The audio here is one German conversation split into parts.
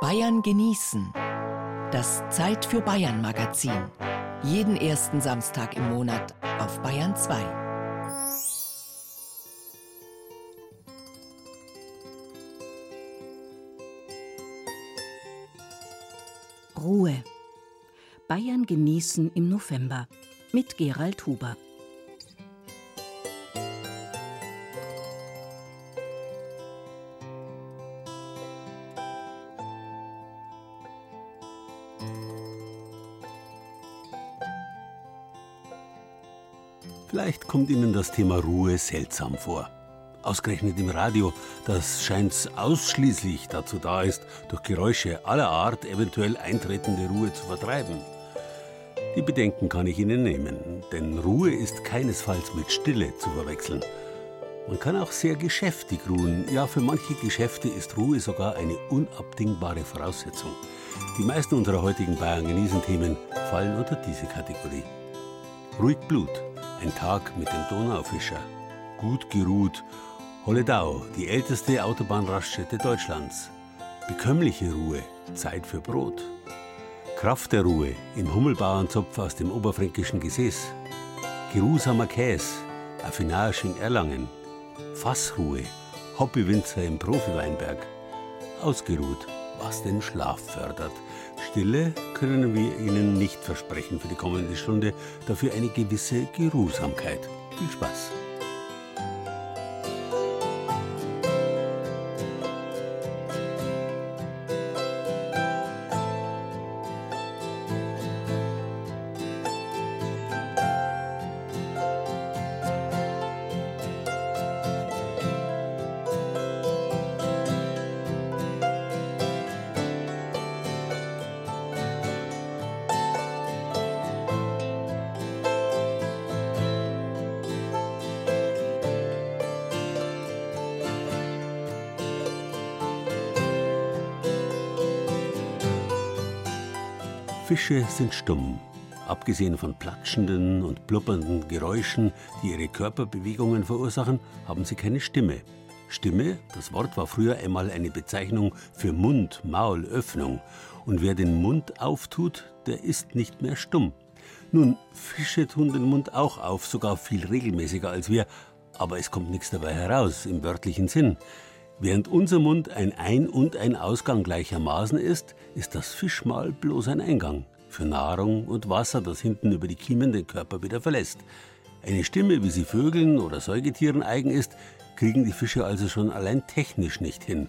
Bayern genießen. Das Zeit für Bayern Magazin. Jeden ersten Samstag im Monat auf Bayern 2. Ruhe. Bayern genießen im November mit Gerald Huber. Vielleicht kommt Ihnen das Thema Ruhe seltsam vor. Ausgerechnet im Radio, das scheint ausschließlich dazu da ist, durch Geräusche aller Art eventuell eintretende Ruhe zu vertreiben. Die Bedenken kann ich Ihnen nehmen, denn Ruhe ist keinesfalls mit Stille zu verwechseln. Man kann auch sehr geschäftig ruhen. Ja, für manche Geschäfte ist Ruhe sogar eine unabdingbare Voraussetzung. Die meisten unserer heutigen Bayern genießen Themen fallen unter diese Kategorie. Ruhig Blut, ein Tag mit dem Donaufischer. Gut geruht. Holledau, die älteste Autobahnraststätte Deutschlands. Bekömmliche Ruhe, Zeit für Brot. Kraft der Ruhe im Hummelbauernzopf aus dem oberfränkischen Gesäß. Geruhsamer Käse, Affinage in Erlangen. Fassruhe, Hobbywinzer im Profiweinberg. Ausgeruht, was den Schlaf fördert. Stille können wir Ihnen nicht versprechen für die kommende Stunde, dafür eine gewisse Geruhsamkeit. Viel Spaß! Fische sind stumm. Abgesehen von platschenden und blubbernden Geräuschen, die ihre Körperbewegungen verursachen, haben sie keine Stimme. Stimme, das Wort war früher einmal eine Bezeichnung für Mund, Maul, Öffnung. Und wer den Mund auftut, der ist nicht mehr stumm. Nun, Fische tun den Mund auch auf, sogar viel regelmäßiger als wir, aber es kommt nichts dabei heraus, im wörtlichen Sinn. Während unser Mund ein Ein- und ein Ausgang gleichermaßen ist, ist das Fischmahl bloß ein Eingang für Nahrung und Wasser, das hinten über die Kiemen den Körper wieder verlässt. Eine Stimme, wie sie Vögeln oder Säugetieren eigen ist, kriegen die Fische also schon allein technisch nicht hin.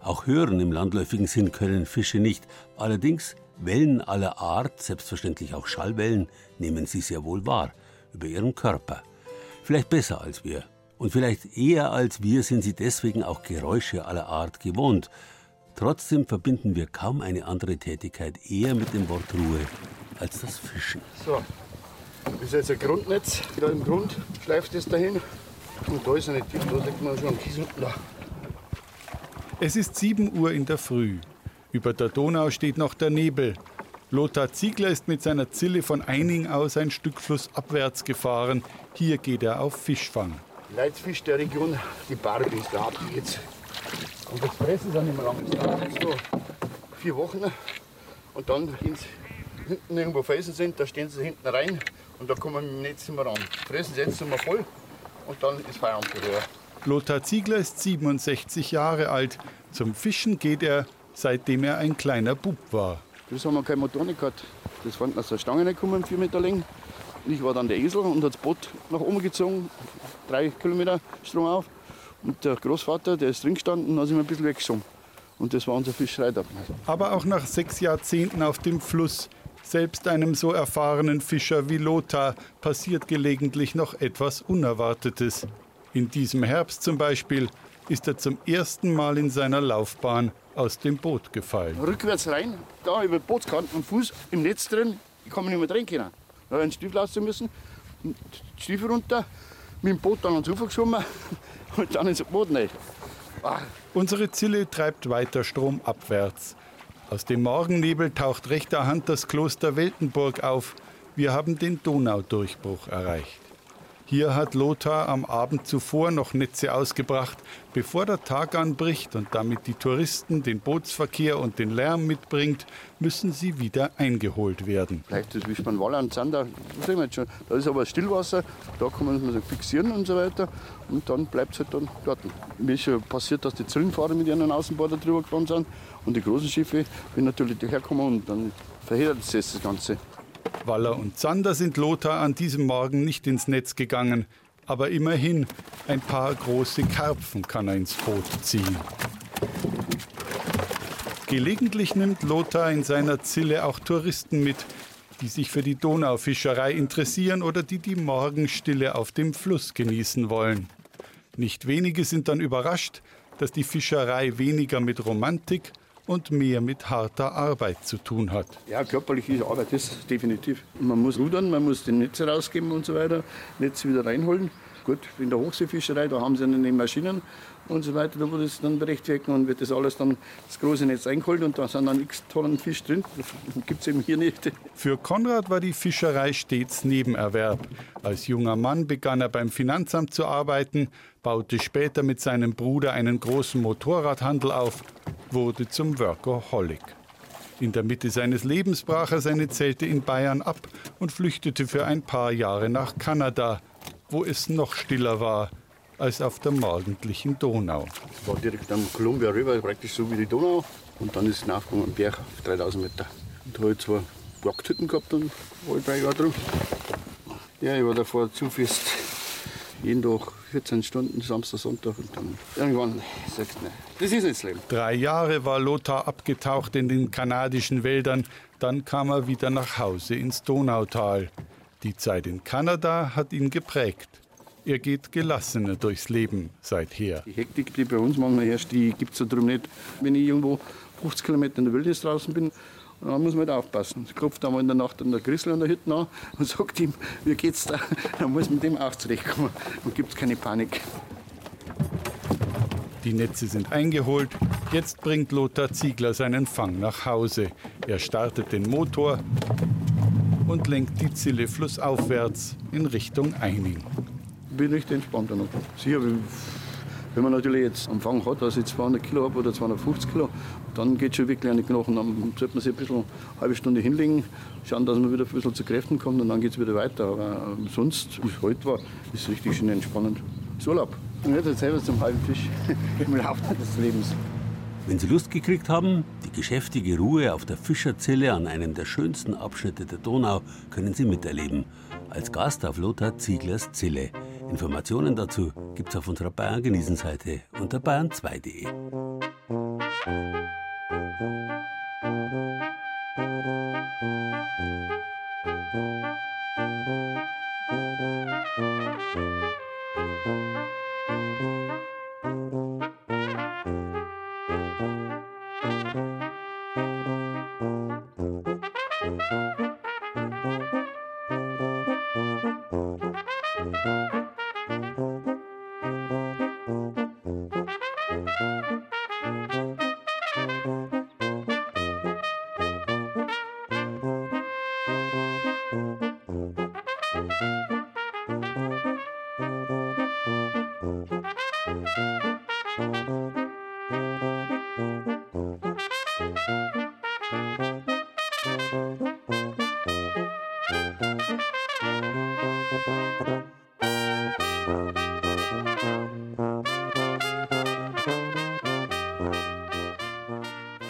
Auch hören im landläufigen Sinn können Fische nicht. Allerdings Wellen aller Art, selbstverständlich auch Schallwellen, nehmen sie sehr wohl wahr über ihren Körper. Vielleicht besser als wir. Und vielleicht eher als wir sind sie deswegen auch Geräusche aller Art gewohnt. Trotzdem verbinden wir kaum eine andere Tätigkeit eher mit dem Wort Ruhe als das Fischen. So, das ist jetzt ein Grundnetz. Da im Grund schleift es dahin. Und da ist eine Tief, da sieht man schon am Kies unten da. Es ist 7 Uhr in der Früh. Über der Donau steht noch der Nebel. Lothar Ziegler ist mit seiner Zille von Eining aus ein Stück flussabwärts gefahren. Hier geht er auf Fischfang. Leitfisch der Region, die Barbie ist da, die jetzt. Und das fressen sie auch nicht mehr lang. Das dauert jetzt so vier Wochen. Und dann gehen sie hinten irgendwo Felsen sind, da stehen sie hinten rein und da kommen wir mit dem Netz immer ran. Fressen sie jetzt immer voll und dann ist Feierabend wieder. Lothar Ziegler ist 67 Jahre alt. Zum Fischen geht er, seitdem er ein kleiner Bub war. Das haben wir kein Motor nicht gehabt. Das waren aus der Stange gekommen, vier Meter lang. Ich war dann der Esel und hat das Boot nach oben gezogen, drei Kilometer Strom auf. Und der Großvater, der ist drin gestanden und hat sich ein bisschen weggesungen. Und das war unser Fischereitag. Aber auch nach sechs Jahrzehnten auf dem Fluss, selbst einem so erfahrenen Fischer wie Lothar, passiert gelegentlich noch etwas Unerwartetes. In diesem Herbst zum Beispiel ist er zum ersten Mal in seiner Laufbahn aus dem Boot gefallen. Rückwärts rein, da über Bootskanten und Fuß im Netz drin, ich kann mich nicht mehr drin können. Einen Stiefel ausziehen müssen, Stiefel runter, mit dem Boot dann ans Ufer geschwommen und dann ins Boot rein. Ah, Unsere Zille treibt weiter stromabwärts. Aus dem Morgennebel taucht rechter Hand das Kloster Weltenburg auf. Wir haben den Donaudurchbruch erreicht. Hier hat Lothar am Abend zuvor noch Netze ausgebracht, bevor der Tag anbricht und damit die Touristen den Bootsverkehr und den Lärm mitbringt, müssen sie wieder eingeholt werden. Vielleicht ist wie beim Walland Zander. Da ist aber Stillwasser, da kann man es fixieren und so weiter und dann bleibt es halt dann dort. Mir ist schon passiert, dass die Zillenfahrer mit ihren Außenborder drüber gefahren sind und die großen Schiffe, wenn natürlich daherkommen und dann verhindert es das Ganze. Waller und Zander sind Lothar an diesem Morgen nicht ins Netz gegangen. Aber immerhin, ein paar große Karpfen kann er ins Boot ziehen. Gelegentlich nimmt Lothar in seiner Zille auch Touristen mit, die sich für die Donaufischerei interessieren oder die die Morgenstille auf dem Fluss genießen wollen. Nicht wenige sind dann überrascht, dass die Fischerei weniger mit Romantik und mehr mit harter Arbeit zu tun hat. Ja, körperliche Arbeit ist definitiv. Man muss rudern, man muss die Netze rausgeben und so weiter, Netze wieder reinholen. Gut, in der Hochseefischerei, da haben sie dann die Maschinen und so weiter, da wird es dann berechtfertigt und wird das alles dann das große Netz eingeholt und da sind dann x Tonnen Fisch drin. Das gibt es eben hier nicht. Für Konrad war die Fischerei stets Nebenerwerb. Als junger Mann begann er beim Finanzamt zu arbeiten, baute später mit seinem Bruder einen großen Motorradhandel auf wurde zum Workaholic. In der Mitte seines Lebens brach er seine Zelte in Bayern ab und flüchtete für ein paar Jahre nach Kanada, wo es noch stiller war als auf der morgendlichen Donau. Es war direkt am Columbia River, praktisch so wie die Donau. Und dann ist es hinaufgegangen am Berg auf 3000 Meter. Und da habe ich zwei Jagdhütten gehabt und war ich drei Jahre drin. Ja, ich war davor zu fest jeden Tag 14 Stunden, Samstag, Sonntag und dann irgendwann sagst du, das ist nicht das Leben. Drei Jahre war Lothar abgetaucht in den kanadischen Wäldern, dann kam er wieder nach Hause ins Donautal. Die Zeit in Kanada hat ihn geprägt. Er geht gelassener durchs Leben seither. Die Hektik, die bei uns manchmal herrscht, die gibt es ja darum nicht. Wenn ich irgendwo 50 Kilometer in der Wildnis draußen bin, da muss man halt aufpassen. Es klopft einmal in der Nacht an der Grissel an der Hütte an und sagt ihm, wie geht's da? Dann muss man mit dem auch zurechtkommen und gibt keine Panik. Die Netze sind eingeholt. Jetzt bringt Lothar Ziegler seinen Fang nach Hause. Er startet den Motor und lenkt die Zille flussaufwärts in Richtung Eining. Ich bin recht entspannt noch. Sicher, wenn man natürlich jetzt am Fang hat, dass ich 200 Kilo habe oder 250 Kilo, dann geht es schon wirklich an die Knochen. Dann sollte man sich ein bisschen eine halbe Stunde hinlegen, schauen, dass man wieder ein bisschen zu Kräften kommt und dann geht es wieder weiter. Aber ähm, sonst, wie es heute war, ist es richtig schön entspannend. Das Urlaub. Und jetzt selber zum halben Fisch im Laufe des Lebens. Wenn Sie Lust gekriegt haben, die geschäftige Ruhe auf der Fischerzelle an einem der schönsten Abschnitte der Donau können Sie miterleben. Als Gast auf Lothar Zieglers Zille. Informationen dazu gibt es auf unserer Bayern genießen Seite unter bayern2.de.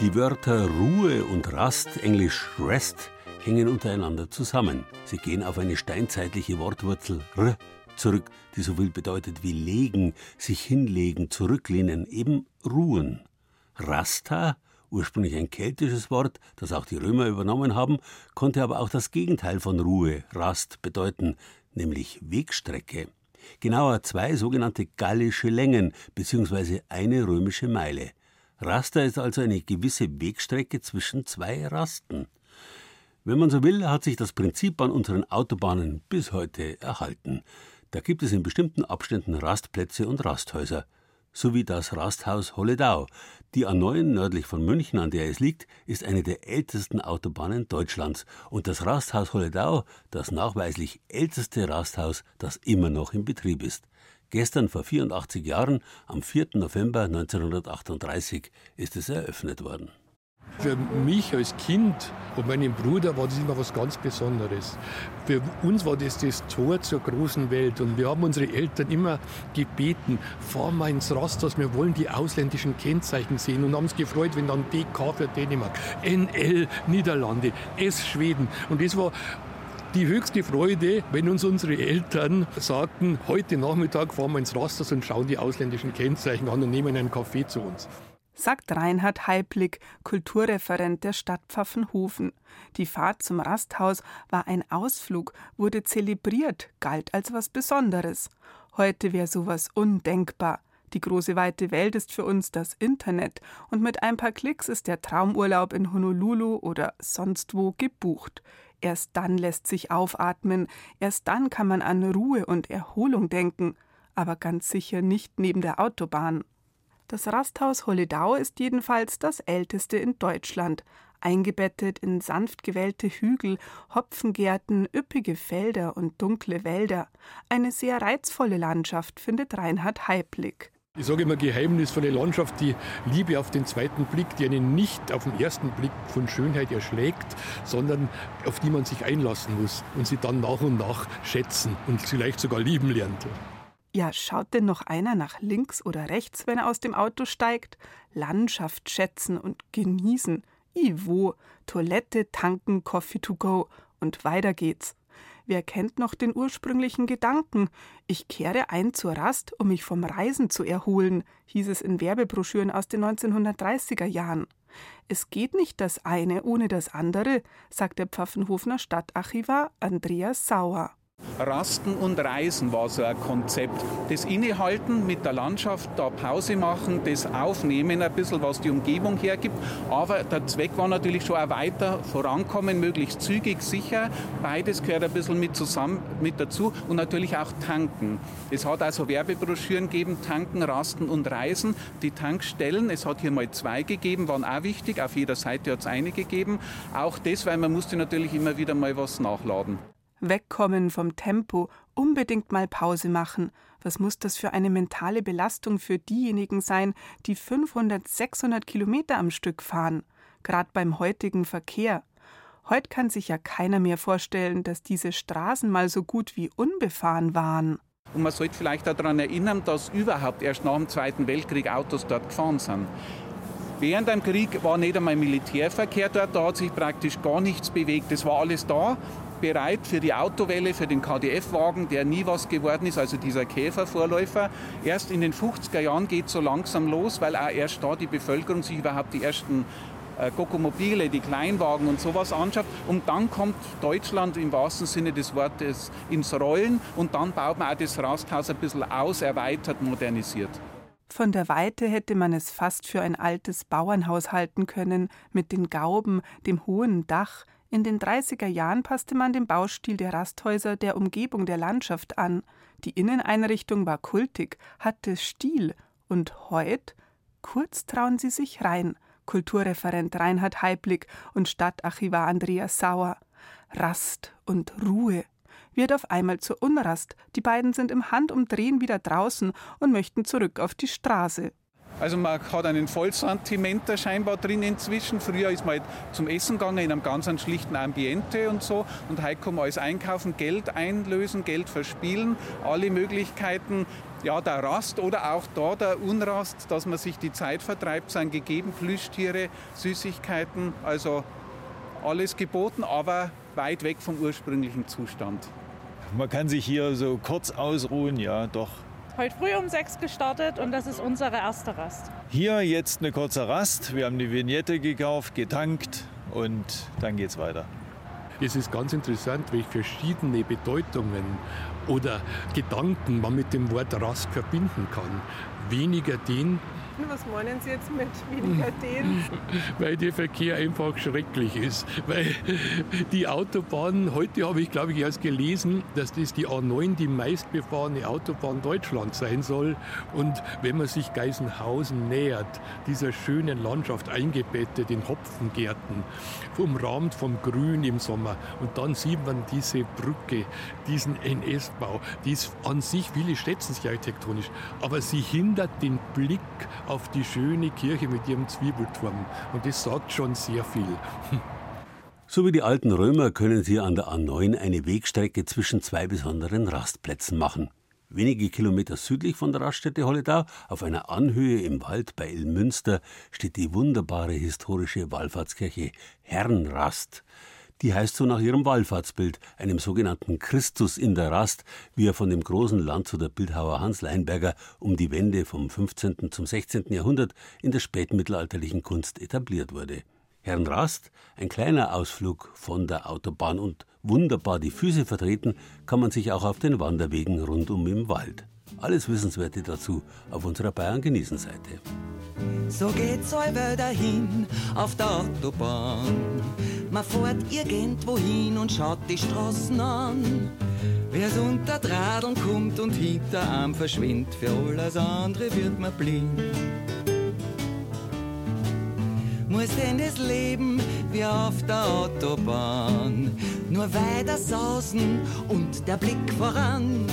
Die Wörter Ruhe und Rast, englisch Rest, hängen untereinander zusammen. Sie gehen auf eine steinzeitliche Wortwurzel r zurück, die so viel bedeutet wie legen, sich hinlegen, zurücklehnen, eben ruhen. Rasta, ursprünglich ein keltisches Wort, das auch die Römer übernommen haben, konnte aber auch das Gegenteil von Ruhe, Rast, bedeuten, nämlich Wegstrecke. Genauer zwei sogenannte gallische Längen bzw. eine römische Meile. Raster ist also eine gewisse Wegstrecke zwischen zwei Rasten. Wenn man so will, hat sich das Prinzip an unseren Autobahnen bis heute erhalten. Da gibt es in bestimmten Abständen Rastplätze und Rasthäuser, so wie das Rasthaus Holledau, Die A9 nördlich von München, an der es liegt, ist eine der ältesten Autobahnen Deutschlands. Und das Rasthaus Holledau, das nachweislich älteste Rasthaus, das immer noch in Betrieb ist. Gestern vor 84 Jahren, am 4. November 1938, ist es eröffnet worden. Für mich als Kind und meinen Bruder war das immer was ganz Besonderes. Für uns war das das Tor zur großen Welt und wir haben unsere Eltern immer gebeten, fahr mal ins Rasthaus, wir wollen die ausländischen Kennzeichen sehen und haben uns gefreut, wenn dann DK für Dänemark, NL Niederlande, S Schweden und das war die höchste Freude, wenn uns unsere Eltern sagten, heute Nachmittag fahren wir ins Rasthaus und schauen die ausländischen Kennzeichen an und nehmen einen Kaffee zu uns sagt Reinhard Heiblick, Kulturreferent der Stadt Pfaffenhofen. Die Fahrt zum Rasthaus war ein Ausflug, wurde zelebriert, galt als was Besonderes. Heute wäre sowas undenkbar. Die große weite Welt ist für uns das Internet und mit ein paar Klicks ist der Traumurlaub in Honolulu oder sonst wo gebucht. Erst dann lässt sich aufatmen, erst dann kann man an Ruhe und Erholung denken, aber ganz sicher nicht neben der Autobahn. Das Rasthaus Holledau ist jedenfalls das älteste in Deutschland, eingebettet in sanft gewellte Hügel, Hopfengärten, üppige Felder und dunkle Wälder. Eine sehr reizvolle Landschaft, findet Reinhard Heiblick. Ich sage immer geheimnisvolle Landschaft, die Liebe auf den zweiten Blick, die einen nicht auf den ersten Blick von Schönheit erschlägt, sondern auf die man sich einlassen muss und sie dann nach und nach schätzen und vielleicht sogar lieben lernt. Ja, schaut denn noch einer nach links oder rechts, wenn er aus dem Auto steigt? Landschaft schätzen und genießen. Ivo, Toilette, tanken, Coffee to go und weiter geht's. Wer kennt noch den ursprünglichen Gedanken? Ich kehre ein zur Rast, um mich vom Reisen zu erholen, hieß es in Werbebroschüren aus den 1930er Jahren. Es geht nicht das eine ohne das andere, sagt der Pfaffenhofener Stadtarchivar Andreas Sauer. Rasten und Reisen war so ein Konzept. Das Innehalten mit der Landschaft, da Pause machen, das Aufnehmen, ein bisschen was die Umgebung hergibt. Aber der Zweck war natürlich schon auch weiter vorankommen, möglichst zügig, sicher. Beides gehört ein bisschen mit zusammen mit dazu und natürlich auch tanken. Es hat also Werbebroschüren gegeben, tanken, rasten und reisen. Die Tankstellen, es hat hier mal zwei gegeben, waren auch wichtig. Auf jeder Seite hat es eine gegeben. Auch das, weil man musste natürlich immer wieder mal was nachladen wegkommen vom Tempo, unbedingt mal Pause machen. Was muss das für eine mentale Belastung für diejenigen sein, die 500, 600 Kilometer am Stück fahren? Gerade beim heutigen Verkehr. Heute kann sich ja keiner mehr vorstellen, dass diese Straßen mal so gut wie unbefahren waren. Und man sollte vielleicht daran erinnern, dass überhaupt erst nach dem Zweiten Weltkrieg Autos dort gefahren sind. Während dem Krieg war nicht einmal Militärverkehr dort, da hat sich praktisch gar nichts bewegt. Das war alles da bereit für die Autowelle, für den KDF-Wagen, der nie was geworden ist, also dieser Käfervorläufer. Erst in den 50er Jahren geht es so langsam los, weil auch erst da die Bevölkerung sich überhaupt die ersten äh, Gokomobile, die Kleinwagen und sowas anschaut. Und dann kommt Deutschland im wahrsten Sinne des Wortes ins Rollen und dann baut man auch das Rasthaus ein bisschen aus, erweitert, modernisiert. Von der Weite hätte man es fast für ein altes Bauernhaus halten können, mit den Gauben, dem hohen Dach, in den 30er Jahren passte man den Baustil der Rasthäuser der Umgebung der Landschaft an. Die Inneneinrichtung war kultig, hatte Stil. Und heut? Kurz trauen sie sich rein. Kulturreferent Reinhard Heiblick und Stadtarchivar Andreas Sauer. Rast und Ruhe wird auf einmal zur Unrast. Die beiden sind im Handumdrehen wieder draußen und möchten zurück auf die Straße. Also man hat einen Vollsentimenter scheinbar drin inzwischen. Früher ist man halt zum Essen gegangen in einem ganz schlichten Ambiente und so. Und heute kann man alles einkaufen, Geld einlösen, Geld verspielen, alle Möglichkeiten ja, der Rast oder auch da der Unrast, dass man sich die Zeit vertreibt, sind gegeben. Plüschtiere, Süßigkeiten, also alles geboten, aber weit weg vom ursprünglichen Zustand. Man kann sich hier so kurz ausruhen, ja, doch heute früh um sechs gestartet und das ist unsere erste Rast. Hier jetzt eine kurze Rast. Wir haben die Vignette gekauft, getankt und dann geht's weiter. Es ist ganz interessant, welche verschiedene Bedeutungen oder Gedanken man mit dem Wort Rast verbinden kann. Weniger den, Was meinen Sie jetzt mit weniger den? Weil der Verkehr einfach schrecklich ist. Weil die Autobahn, heute habe ich glaube ich erst gelesen, dass das die A9 die meistbefahrene Autobahn Deutschlands sein soll. Und wenn man sich Geisenhausen nähert, dieser schönen Landschaft eingebettet in Hopfengärten, umrahmt vom Grün im Sommer, und dann sieht man diese Brücke, diesen NS-Bau, die ist an sich, viele schätzen sich architektonisch, aber sie hindert den Blick auf die schöne Kirche mit ihrem Zwiebelturm. Und das sagt schon sehr viel. So wie die alten Römer können sie an der A9 eine Wegstrecke zwischen zwei besonderen Rastplätzen machen. Wenige Kilometer südlich von der Raststätte Holledau, auf einer Anhöhe im Wald bei Ilmünster, steht die wunderbare historische Wallfahrtskirche Herrenrast. Die heißt so nach ihrem Wallfahrtsbild, einem sogenannten Christus in der Rast, wie er von dem großen Landshuter Bildhauer Hans Leinberger um die Wende vom 15. zum 16. Jahrhundert in der spätmittelalterlichen Kunst etabliert wurde. Herrenrast, ein kleiner Ausflug von der Autobahn und wunderbar die Füße vertreten, kann man sich auch auf den Wanderwegen rundum im Wald. Alles Wissenswerte dazu auf unserer Bayern genießen Seite. So geht's euch dahin auf der Autobahn. Man fährt irgendwo und schaut die Straßen an. Wer's unter Dradeln kommt und hinter einem verschwindet, für alles andere wird man blind. Muss denn das Leben wie auf der Autobahn nur weiter sausen und der Blick voran?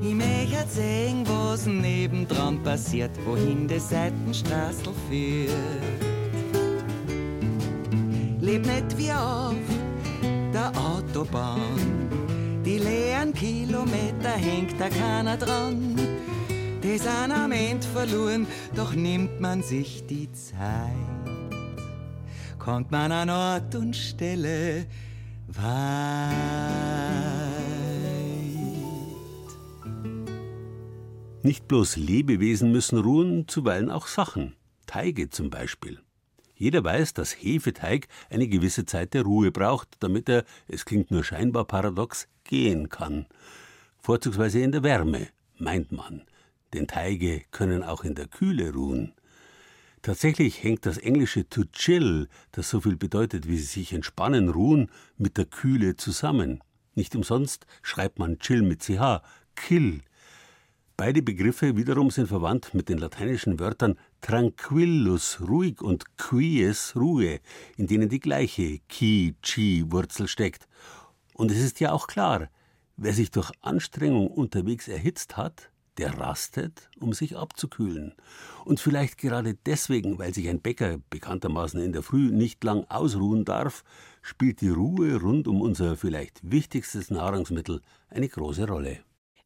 Ich möchte sehen, was nebendran passiert, wohin die Seitenstraße führt. Leb nicht wie auf der Autobahn, die leeren Kilometer hängt da keiner dran. Die sind am Ende verloren, doch nimmt man sich die Zeit, kommt man an Ort und Stelle weit. Nicht bloß Lebewesen müssen ruhen, zuweilen auch Sachen. Teige zum Beispiel. Jeder weiß, dass Hefeteig eine gewisse Zeit der Ruhe braucht, damit er, es klingt nur scheinbar paradox, gehen kann. Vorzugsweise in der Wärme, meint man. Denn Teige können auch in der Kühle ruhen. Tatsächlich hängt das englische to chill, das so viel bedeutet wie sich entspannen, ruhen, mit der Kühle zusammen. Nicht umsonst schreibt man chill mit ch, kill, Beide Begriffe wiederum sind verwandt mit den lateinischen Wörtern tranquillus, ruhig und quies, Ruhe, in denen die gleiche Ki-Chi-Wurzel steckt. Und es ist ja auch klar, wer sich durch Anstrengung unterwegs erhitzt hat, der rastet, um sich abzukühlen. Und vielleicht gerade deswegen, weil sich ein Bäcker bekanntermaßen in der Früh nicht lang ausruhen darf, spielt die Ruhe rund um unser vielleicht wichtigstes Nahrungsmittel eine große Rolle.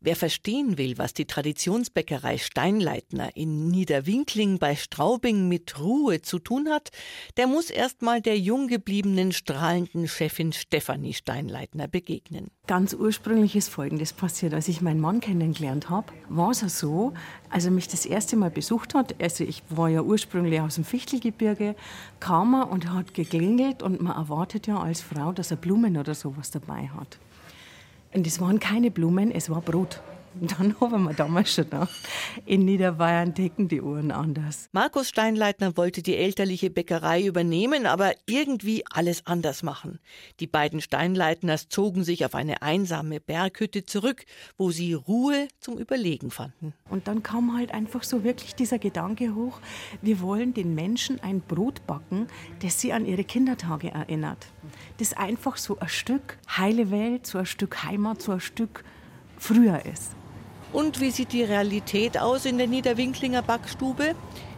Wer verstehen will, was die Traditionsbäckerei Steinleitner in Niederwinkling bei Straubing mit Ruhe zu tun hat, der muss erst mal der jung gebliebenen strahlenden Chefin Stefanie Steinleitner begegnen. Ganz ursprünglich ist Folgendes passiert. Als ich meinen Mann kennengelernt habe, war es so, als er mich das erste Mal besucht hat, also ich war ja ursprünglich aus dem Fichtelgebirge, kam er und hat geklingelt und man erwartet ja als Frau, dass er Blumen oder sowas dabei hat. Und es waren keine Blumen, es war Brot. Dann haben wir damals schon gedacht, in Niederbayern decken die Uhren anders. Markus Steinleitner wollte die elterliche Bäckerei übernehmen, aber irgendwie alles anders machen. Die beiden Steinleitners zogen sich auf eine einsame Berghütte zurück, wo sie Ruhe zum Überlegen fanden. Und dann kam halt einfach so wirklich dieser Gedanke hoch, wir wollen den Menschen ein Brot backen, das sie an ihre Kindertage erinnert. Das einfach so ein Stück heile Welt, so ein Stück Heimat, so ein Stück früher ist. Und wie sieht die Realität aus in der Niederwinklinger Backstube?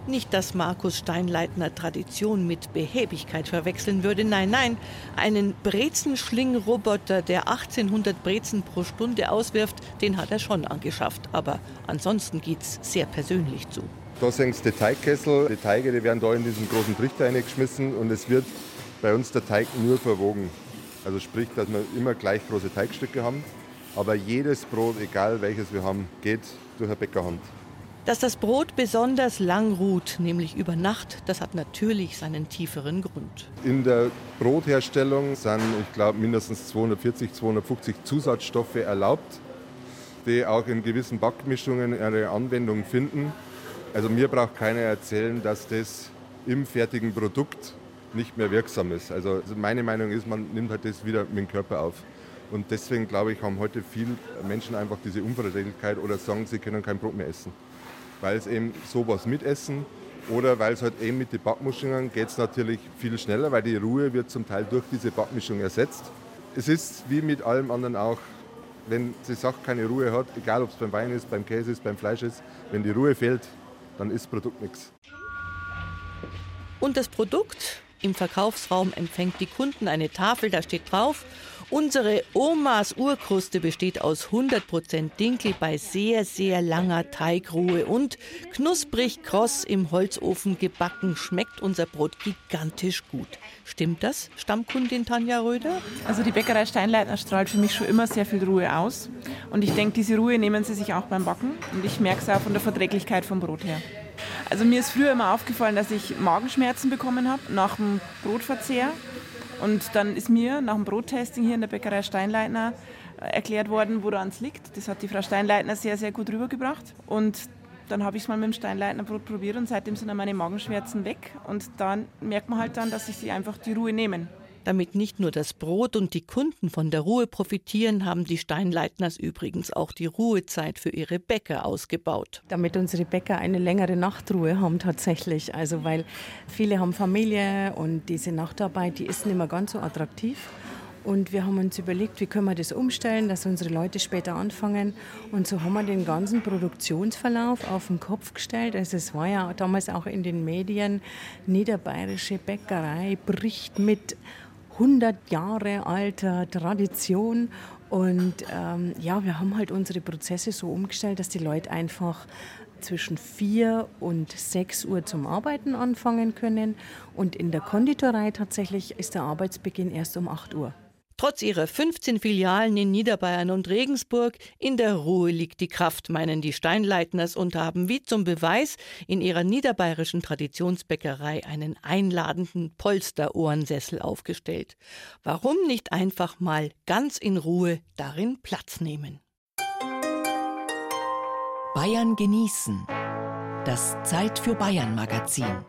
Nicht, dass Markus Steinleitner Tradition mit Behäbigkeit verwechseln würde. Nein, nein, einen Brezenschlingroboter, der 1800 Brezen pro Stunde auswirft, den hat er schon angeschafft. Aber ansonsten geht's sehr persönlich zu. Da sind die Teigkessel. Die Teige die werden da in diesen großen Trichter reingeschmissen und es wird bei uns der Teig nur verwogen. Also sprich, dass wir immer gleich große Teigstücke haben. Aber jedes Brot, egal welches wir haben, geht durch eine Bäckerhand. Dass das Brot besonders lang ruht, nämlich über Nacht, das hat natürlich seinen tieferen Grund. In der Brotherstellung sind, ich glaube, mindestens 240, 250 Zusatzstoffe erlaubt, die auch in gewissen Backmischungen ihre Anwendung finden. Also mir braucht keiner erzählen, dass das im fertigen Produkt nicht mehr wirksam ist. Also meine Meinung ist, man nimmt halt das wieder mit dem Körper auf. Und deswegen glaube ich, haben heute viele Menschen einfach diese Unverträglichkeit oder sagen, sie können kein Brot mehr essen. Weil es eben sowas mitessen oder weil es halt eben mit den Backmischungen geht es natürlich viel schneller, weil die Ruhe wird zum Teil durch diese Backmischung ersetzt. Es ist wie mit allem anderen auch, wenn die Sache keine Ruhe hat, egal ob es beim Wein ist, beim Käse ist, beim Fleisch ist, wenn die Ruhe fehlt, dann ist Produkt nichts. Und das Produkt? Im Verkaufsraum empfängt die Kunden eine Tafel, da steht drauf, unsere Omas Urkruste besteht aus 100% Dinkel bei sehr, sehr langer Teigruhe und knusprig kross im Holzofen gebacken schmeckt unser Brot gigantisch gut. Stimmt das, Stammkundin Tanja Röder? Also die Bäckerei Steinleitner strahlt für mich schon immer sehr viel Ruhe aus und ich denke, diese Ruhe nehmen sie sich auch beim Backen und ich merke es auch von der Verträglichkeit vom Brot her. Also mir ist früher immer aufgefallen, dass ich Magenschmerzen bekommen habe nach dem Brotverzehr. Und dann ist mir nach dem Brottesting hier in der Bäckerei Steinleitner erklärt worden, woran es liegt. Das hat die Frau Steinleitner sehr, sehr gut rübergebracht. Und dann habe ich es mal mit dem Steinleitner Brot probiert und seitdem sind dann meine Magenschmerzen weg. Und dann merkt man halt dann, dass sich sie einfach die Ruhe nehmen. Damit nicht nur das Brot und die Kunden von der Ruhe profitieren, haben die Steinleitners übrigens auch die Ruhezeit für ihre Bäcker ausgebaut. Damit unsere Bäcker eine längere Nachtruhe haben tatsächlich. Also weil viele haben Familie und diese Nachtarbeit, die ist nicht mehr ganz so attraktiv. Und wir haben uns überlegt, wie können wir das umstellen, dass unsere Leute später anfangen. Und so haben wir den ganzen Produktionsverlauf auf den Kopf gestellt. Also es war ja damals auch in den Medien, niederbayerische Bäckerei bricht mit 100 Jahre alter Tradition. Und ähm, ja, wir haben halt unsere Prozesse so umgestellt, dass die Leute einfach zwischen 4 und 6 Uhr zum Arbeiten anfangen können. Und in der Konditorei tatsächlich ist der Arbeitsbeginn erst um 8 Uhr. Trotz ihrer 15 Filialen in Niederbayern und Regensburg, in der Ruhe liegt die Kraft, meinen die Steinleitners und haben wie zum Beweis in ihrer niederbayerischen Traditionsbäckerei einen einladenden Polsterohrensessel aufgestellt. Warum nicht einfach mal ganz in Ruhe darin Platz nehmen? Bayern genießen. Das Zeit für Bayern Magazin.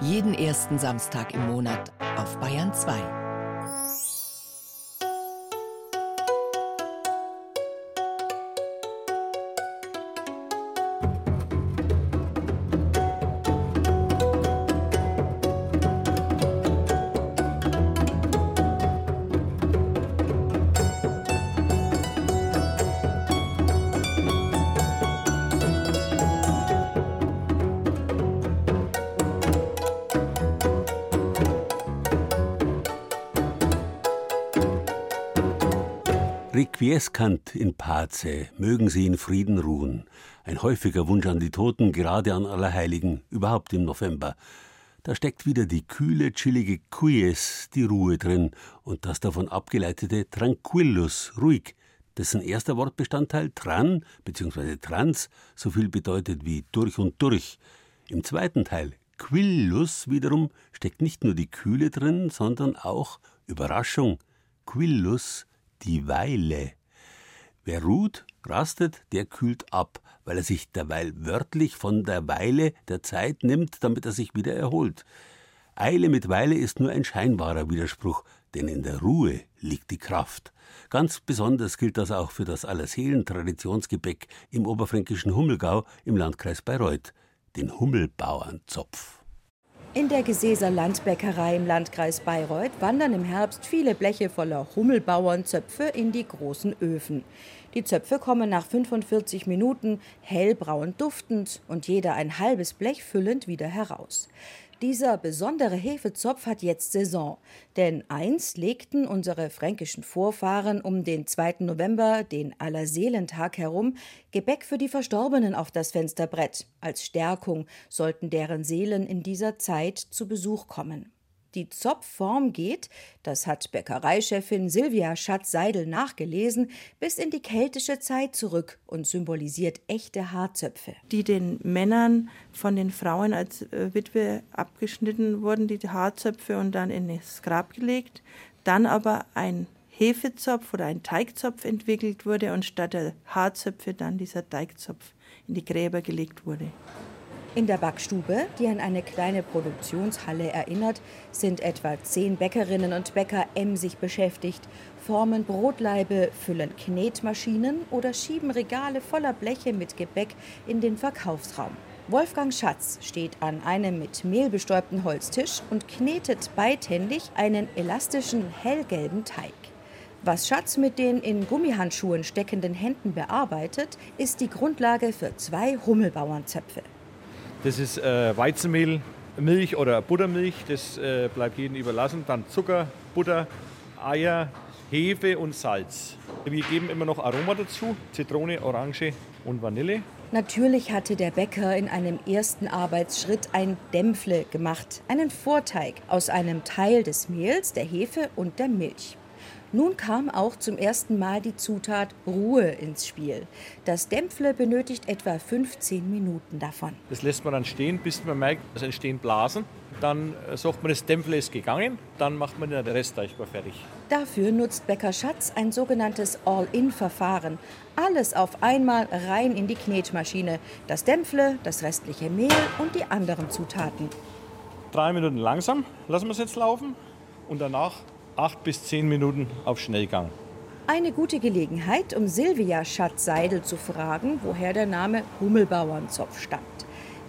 Jeden ersten Samstag im Monat auf Bayern 2. Requiescant in pace, mögen sie in Frieden ruhen. Ein häufiger Wunsch an die Toten, gerade an Allerheiligen, überhaupt im November. Da steckt wieder die kühle, chillige Quies, die Ruhe drin, und das davon abgeleitete Tranquillus, ruhig, dessen erster Wortbestandteil tran bzw. trans so viel bedeutet wie durch und durch. Im zweiten Teil Quillus wiederum steckt nicht nur die Kühle drin, sondern auch Überraschung. Quillus die Weile. Wer ruht, rastet, der kühlt ab, weil er sich derweil wörtlich von der Weile der Zeit nimmt, damit er sich wieder erholt. Eile mit Weile ist nur ein scheinbarer Widerspruch, denn in der Ruhe liegt die Kraft. Ganz besonders gilt das auch für das Allerseelen-Traditionsgebäck im oberfränkischen Hummelgau im Landkreis Bayreuth, den Hummelbauernzopf. In der Gesäßer Landbäckerei im Landkreis Bayreuth wandern im Herbst viele Bleche voller Hummelbauernzöpfe in die großen Öfen. Die Zöpfe kommen nach 45 Minuten hellbraun duftend und jeder ein halbes Blech füllend wieder heraus. Dieser besondere Hefezopf hat jetzt Saison, denn einst legten unsere fränkischen Vorfahren um den 2. November, den Allerseelentag herum, Gebäck für die Verstorbenen auf das Fensterbrett. Als Stärkung sollten deren Seelen in dieser Zeit zu Besuch kommen. Die Zopfform geht, das hat Bäckereichefin Silvia Schatz-Seidel nachgelesen, bis in die keltische Zeit zurück und symbolisiert echte Haarzöpfe. Die den Männern von den Frauen als äh, Witwe abgeschnitten wurden, die Haarzöpfe und dann in das Grab gelegt. Dann aber ein Hefezopf oder ein Teigzopf entwickelt wurde und statt der Haarzöpfe dann dieser Teigzopf in die Gräber gelegt wurde. In der Backstube, die an eine kleine Produktionshalle erinnert, sind etwa zehn Bäckerinnen und Bäcker emsig beschäftigt, formen Brotleibe, füllen Knetmaschinen oder schieben Regale voller Bleche mit Gebäck in den Verkaufsraum. Wolfgang Schatz steht an einem mit Mehl bestäubten Holztisch und knetet beidhändig einen elastischen hellgelben Teig. Was Schatz mit den in Gummihandschuhen steckenden Händen bearbeitet, ist die Grundlage für zwei Hummelbauernzöpfe. Das ist äh, Weizenmehl, Milch oder Buttermilch, das äh, bleibt jedem überlassen. Dann Zucker, Butter, Eier, Hefe und Salz. Wir geben immer noch Aroma dazu, Zitrone, Orange und Vanille. Natürlich hatte der Bäcker in einem ersten Arbeitsschritt ein Dämpfle gemacht, einen Vorteig aus einem Teil des Mehls, der Hefe und der Milch. Nun kam auch zum ersten Mal die Zutat Ruhe ins Spiel. Das Dämpfle benötigt etwa 15 Minuten davon. Das lässt man dann stehen, bis man merkt, es entstehen Blasen. Dann äh, sagt man, das Dämpfle ist gegangen, dann macht man den Restteichbar fertig. Dafür nutzt Bäcker Schatz ein sogenanntes All-In-Verfahren. Alles auf einmal rein in die Knetmaschine. Das Dämpfle, das restliche Mehl und die anderen Zutaten. Drei Minuten langsam lassen wir es jetzt laufen und danach acht bis zehn Minuten auf Schnellgang. Eine gute Gelegenheit, um Silvia Schatz-Seidel zu fragen, woher der Name Hummelbauernzopf stammt.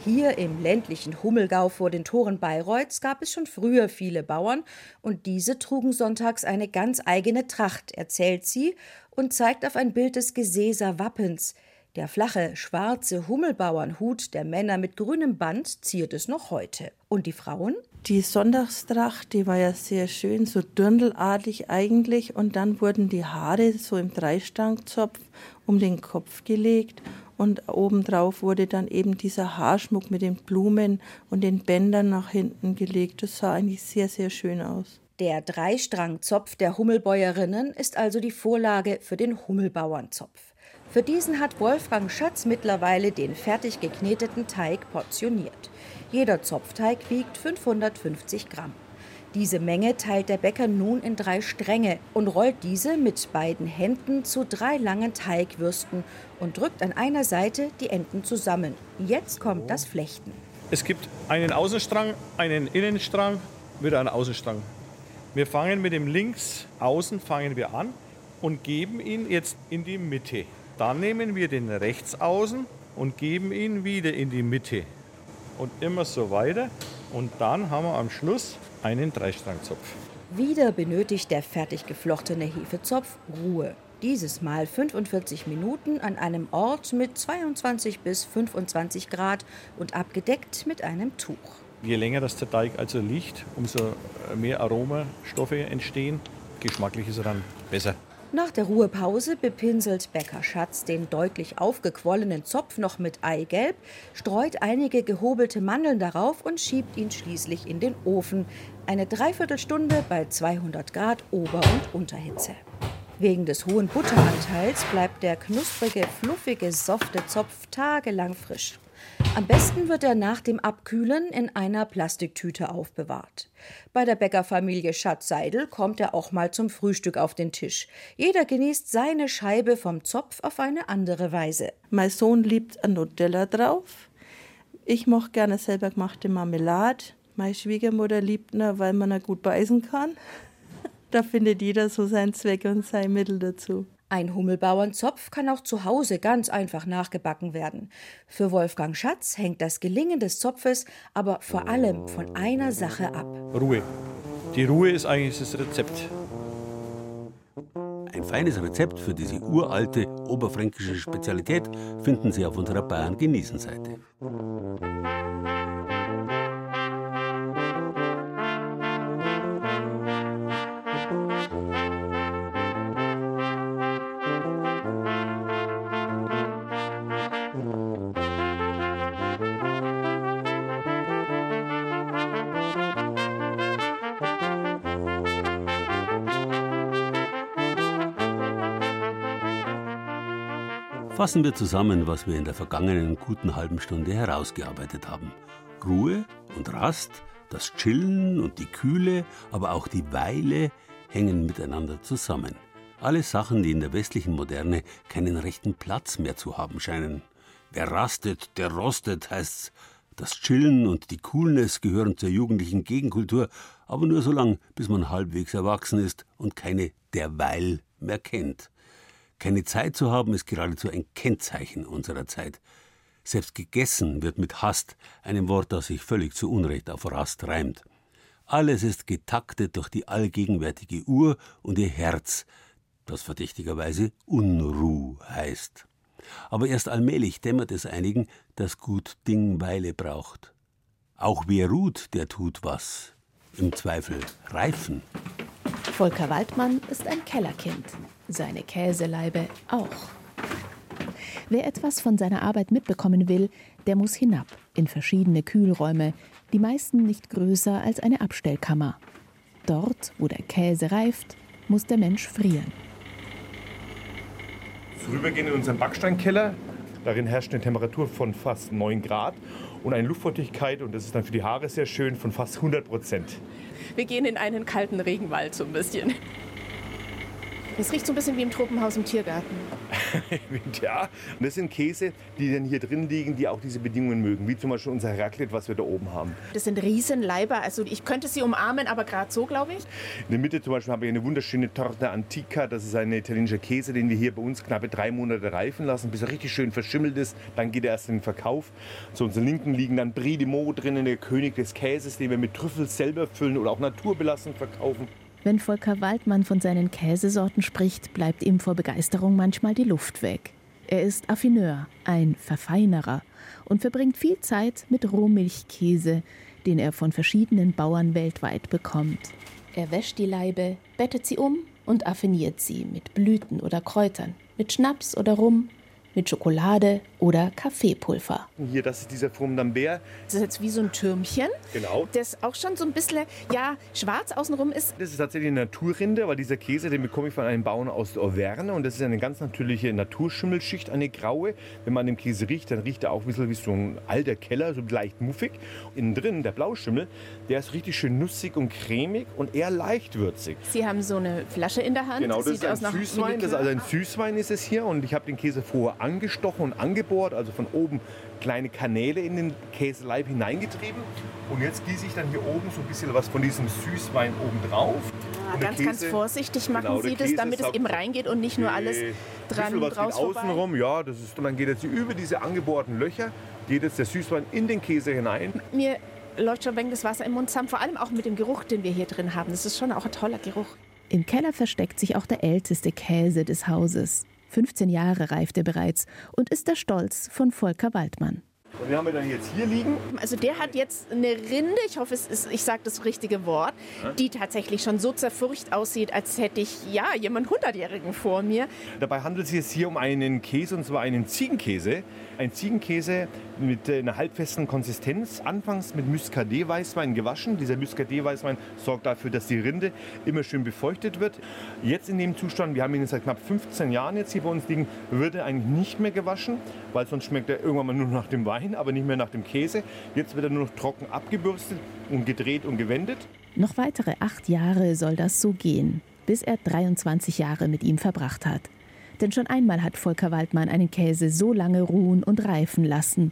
Hier im ländlichen Hummelgau vor den Toren Bayreuths gab es schon früher viele Bauern und diese trugen sonntags eine ganz eigene Tracht, erzählt sie und zeigt auf ein Bild des Gesäßer Wappens. Der flache, schwarze Hummelbauernhut der Männer mit grünem Band ziert es noch heute. Und die Frauen? Die Sonntagstracht, die war ja sehr schön, so dürndelartig eigentlich. Und dann wurden die Haare so im Dreistangzopf um den Kopf gelegt. Und obendrauf wurde dann eben dieser Haarschmuck mit den Blumen und den Bändern nach hinten gelegt. Das sah eigentlich sehr, sehr schön aus. Der Dreistrangzopf der Hummelbäuerinnen ist also die Vorlage für den Hummelbauernzopf. Für diesen hat Wolfgang Schatz mittlerweile den fertig gekneteten Teig portioniert. Jeder Zopfteig wiegt 550 Gramm. Diese Menge teilt der Bäcker nun in drei Stränge und rollt diese mit beiden Händen zu drei langen Teigwürsten und drückt an einer Seite die Enden zusammen. Jetzt kommt das Flechten. Es gibt einen Außenstrang, einen Innenstrang, wieder einen Außenstrang. Wir fangen mit dem links außen fangen wir an und geben ihn jetzt in die Mitte. Dann nehmen wir den rechts außen und geben ihn wieder in die Mitte und immer so weiter. Und dann haben wir am Schluss einen Dreistrangzopf. Wieder benötigt der fertig geflochtene Hefezopf Ruhe. Dieses Mal 45 Minuten an einem Ort mit 22 bis 25 Grad und abgedeckt mit einem Tuch. Je länger das der Teig also liegt, umso mehr Aromastoffe entstehen. Geschmacklich ist er dann besser. Nach der Ruhepause bepinselt Bäcker Schatz den deutlich aufgequollenen Zopf noch mit Eigelb, streut einige gehobelte Mandeln darauf und schiebt ihn schließlich in den Ofen. Eine Dreiviertelstunde bei 200 Grad Ober- und Unterhitze. Wegen des hohen Butteranteils bleibt der knusprige, fluffige, softe Zopf tagelang frisch. Am besten wird er nach dem Abkühlen in einer Plastiktüte aufbewahrt. Bei der Bäckerfamilie Schatz-Seidel kommt er auch mal zum Frühstück auf den Tisch. Jeder genießt seine Scheibe vom Zopf auf eine andere Weise. Mein Sohn liebt ein Nutella drauf. Ich mache gerne selber gemachte Marmelade. Meine Schwiegermutter liebt ihn, weil man ihn gut beißen kann. Da findet jeder so seinen Zweck und sein Mittel dazu. Ein Hummelbauernzopf kann auch zu Hause ganz einfach nachgebacken werden. Für Wolfgang Schatz hängt das Gelingen des Zopfes aber vor allem von einer Sache ab. Ruhe. Die Ruhe ist eigentlich das Rezept. Ein feines Rezept für diese uralte oberfränkische Spezialität finden Sie auf unserer Bayern-Genießen-Seite. Fassen wir zusammen, was wir in der vergangenen guten halben Stunde herausgearbeitet haben. Ruhe und Rast, das Chillen und die Kühle, aber auch die Weile hängen miteinander zusammen. Alles Sachen, die in der westlichen Moderne keinen rechten Platz mehr zu haben scheinen. Wer rastet, der rostet, heißt's Das Chillen und die Coolness gehören zur jugendlichen Gegenkultur, aber nur so lang, bis man halbwegs erwachsen ist und keine derweil mehr kennt. Keine Zeit zu haben, ist geradezu ein Kennzeichen unserer Zeit. Selbst gegessen wird mit Hast, einem Wort, das sich völlig zu Unrecht auf Rast reimt. Alles ist getaktet durch die allgegenwärtige Uhr und ihr Herz, das verdächtigerweise Unruh heißt. Aber erst allmählich dämmert es einigen, dass gut Ding Weile braucht. Auch wer ruht, der tut was. Im Zweifel reifen. Volker Waldmann ist ein Kellerkind. Seine Käseleibe auch. Wer etwas von seiner Arbeit mitbekommen will, der muss hinab in verschiedene Kühlräume, die meisten nicht größer als eine Abstellkammer. Dort, wo der Käse reift, muss der Mensch frieren. Vorübergehen in unseren Backsteinkeller. Darin herrscht eine Temperatur von fast 9 Grad und eine Luftfeuchtigkeit, und das ist dann für die Haare sehr schön, von fast 100 Prozent. Wir gehen in einen kalten Regenwald so ein bisschen. Es riecht so ein bisschen wie im Tropenhaus im Tiergarten. ja, und das sind Käse, die dann hier drin liegen, die auch diese Bedingungen mögen, wie zum Beispiel unser Raclette, was wir da oben haben. Das sind Riesenleiber, also ich könnte sie umarmen, aber gerade so, glaube ich. In der Mitte zum Beispiel haben wir eine wunderschöne Torta Antica, das ist ein italienischer Käse, den wir hier bei uns knappe drei Monate reifen lassen, bis er richtig schön verschimmelt ist. Dann geht er erst in den Verkauf. Zu unserer Linken liegen dann Brie de Meaux drinnen, der König des Käses, den wir mit Trüffel selber füllen oder auch naturbelassen verkaufen. Wenn Volker Waldmann von seinen Käsesorten spricht, bleibt ihm vor Begeisterung manchmal die Luft weg. Er ist Affineur, ein Verfeinerer und verbringt viel Zeit mit Rohmilchkäse, den er von verschiedenen Bauern weltweit bekommt. Er wäscht die Leibe, bettet sie um und affiniert sie mit Blüten oder Kräutern, mit Schnaps oder Rum, mit Schokolade oder Kaffeepulver. Hier, das ist dieser Foam d'Ambert. Das ist jetzt wie so ein Türmchen. Genau. Das auch schon so ein bisschen, ja, schwarz außenrum ist. Das ist tatsächlich eine Naturrinde, weil dieser Käse, den bekomme ich von einem Bauern aus Auvergne. Und das ist eine ganz natürliche Naturschimmelschicht, eine graue. Wenn man den Käse riecht, dann riecht er auch ein bisschen wie so ein alter Keller, so leicht muffig. Innen drin, der Blauschimmel, der ist richtig schön nussig und cremig und eher leicht würzig. Sie haben so eine Flasche in der Hand. Genau, das, das ist ein Süßwein. Das ist also ein Süßwein ist es hier. Und ich habe den Käse vorher angestochen und angebohrt, also von oben kleine Kanäle in den Käseleib hineingetrieben. Und jetzt gieße ich dann hier oben so ein bisschen was von diesem Süßwein oben drauf. Ja, ganz, Käse, ganz vorsichtig machen genau, Sie das, damit es eben reingeht und nicht nur alles dran was raus außenrum, ja, das ist, und dann geht jetzt über diese angebohrten Löcher, geht jetzt der Süßwein in den Käse hinein. Mir läuft schon ein das Wasser im Mund zusammen, vor allem auch mit dem Geruch, den wir hier drin haben. Das ist schon auch ein toller Geruch. Im Keller versteckt sich auch der älteste Käse des Hauses. 15 Jahre reift er bereits und ist der Stolz von Volker Waldmann. Und den haben wir dann jetzt hier liegen. Also der hat jetzt eine Rinde, ich hoffe, es ist, ich sage das richtige Wort, die tatsächlich schon so zerfurcht aussieht, als hätte ich ja jemand Hundertjährigen vor mir. Dabei handelt es sich jetzt hier um einen Käse und zwar einen Ziegenkäse. Ein Ziegenkäse mit äh, einer halbfesten Konsistenz, anfangs mit Muscadet-Weißwein gewaschen. Dieser Muscadet-Weißwein sorgt dafür, dass die Rinde immer schön befeuchtet wird. Jetzt in dem Zustand, wir haben ihn seit knapp 15 Jahren jetzt hier bei uns liegen, wird er eigentlich nicht mehr gewaschen, weil sonst schmeckt er irgendwann mal nur nach dem Wein, aber nicht mehr nach dem Käse. Jetzt wird er nur noch trocken abgebürstet und gedreht und gewendet. Noch weitere acht Jahre soll das so gehen, bis er 23 Jahre mit ihm verbracht hat. Denn schon einmal hat Volker Waldmann einen Käse so lange ruhen und reifen lassen.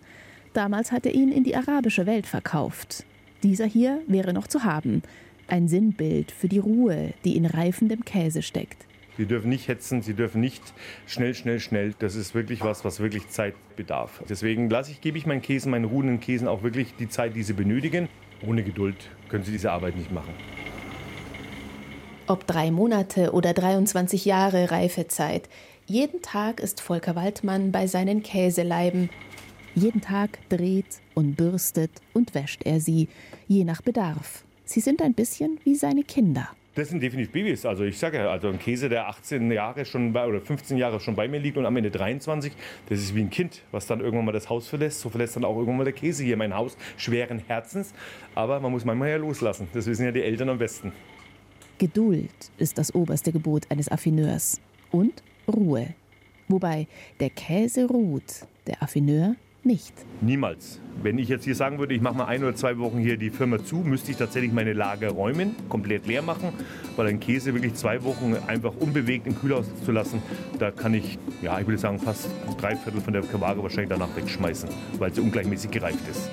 Damals hat er ihn in die arabische Welt verkauft. Dieser hier wäre noch zu haben. Ein Sinnbild für die Ruhe, die in reifendem Käse steckt. Sie dürfen nicht hetzen, sie dürfen nicht schnell, schnell, schnell. Das ist wirklich was, was wirklich Zeit bedarf. Deswegen lasse ich, gebe ich meinen Käsen, meinen ruhenden Käsen auch wirklich die Zeit, die sie benötigen. Ohne Geduld können sie diese Arbeit nicht machen. Ob drei Monate oder 23 Jahre Reifezeit, jeden Tag ist Volker Waldmann bei seinen Käseleiben. Jeden Tag dreht und bürstet und wäscht er sie, je nach Bedarf. Sie sind ein bisschen wie seine Kinder. Das sind definitiv Babys. Also ich sage ja, also ein Käse, der 18 Jahre schon bei, oder 15 Jahre schon bei mir liegt und am Ende 23, das ist wie ein Kind, was dann irgendwann mal das Haus verlässt. So verlässt dann auch irgendwann mal der Käse hier mein Haus, schweren Herzens. Aber man muss manchmal ja loslassen. Das wissen ja die Eltern am besten. Geduld ist das oberste Gebot eines Affineurs. Und Ruhe. Wobei der Käse ruht, der Affineur nicht. Niemals. Wenn ich jetzt hier sagen würde, ich mache mal ein oder zwei Wochen hier die Firma zu, müsste ich tatsächlich meine Lager räumen, komplett leer machen, weil ein Käse wirklich zwei Wochen einfach unbewegt im Kühlhaus zu lassen, da kann ich, ja, ich würde sagen, fast drei Viertel von der Kaware wahrscheinlich danach wegschmeißen, weil sie ungleichmäßig gereift ist.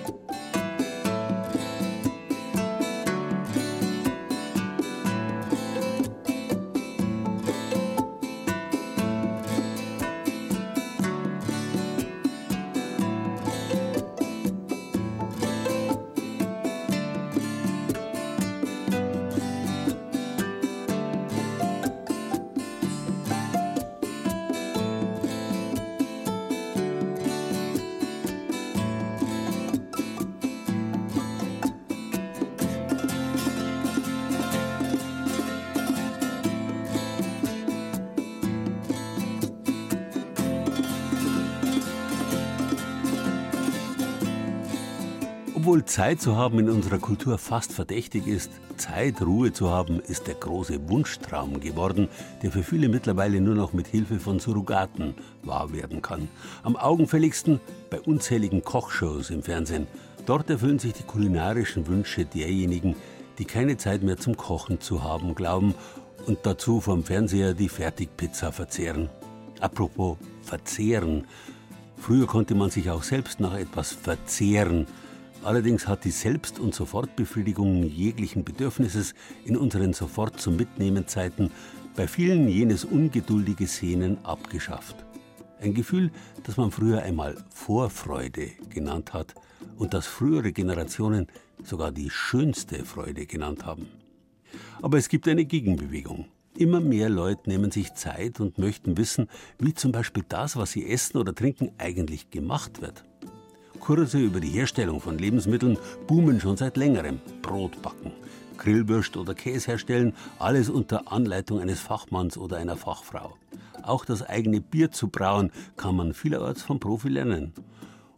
Obwohl Zeit zu haben in unserer Kultur fast verdächtig ist, Zeit, Ruhe zu haben, ist der große Wunschtraum geworden, der für viele mittlerweile nur noch mit Hilfe von Surrogaten wahr werden kann. Am augenfälligsten bei unzähligen Kochshows im Fernsehen. Dort erfüllen sich die kulinarischen Wünsche derjenigen, die keine Zeit mehr zum Kochen zu haben glauben und dazu vom Fernseher die Fertigpizza verzehren. Apropos verzehren. Früher konnte man sich auch selbst nach etwas verzehren. Allerdings hat die Selbst- und Sofortbefriedigung jeglichen Bedürfnisses in unseren sofort zum Mitnehmen Zeiten bei vielen jenes ungeduldige Sehnen abgeschafft. Ein Gefühl, das man früher einmal Vorfreude genannt hat und das frühere Generationen sogar die schönste Freude genannt haben. Aber es gibt eine Gegenbewegung. Immer mehr Leute nehmen sich Zeit und möchten wissen, wie zum Beispiel das, was sie essen oder trinken, eigentlich gemacht wird. Kurse über die Herstellung von Lebensmitteln boomen schon seit längerem. Brot backen, Grillwürst oder Käse herstellen, alles unter Anleitung eines Fachmanns oder einer Fachfrau. Auch das eigene Bier zu brauen kann man vielerorts vom Profi lernen.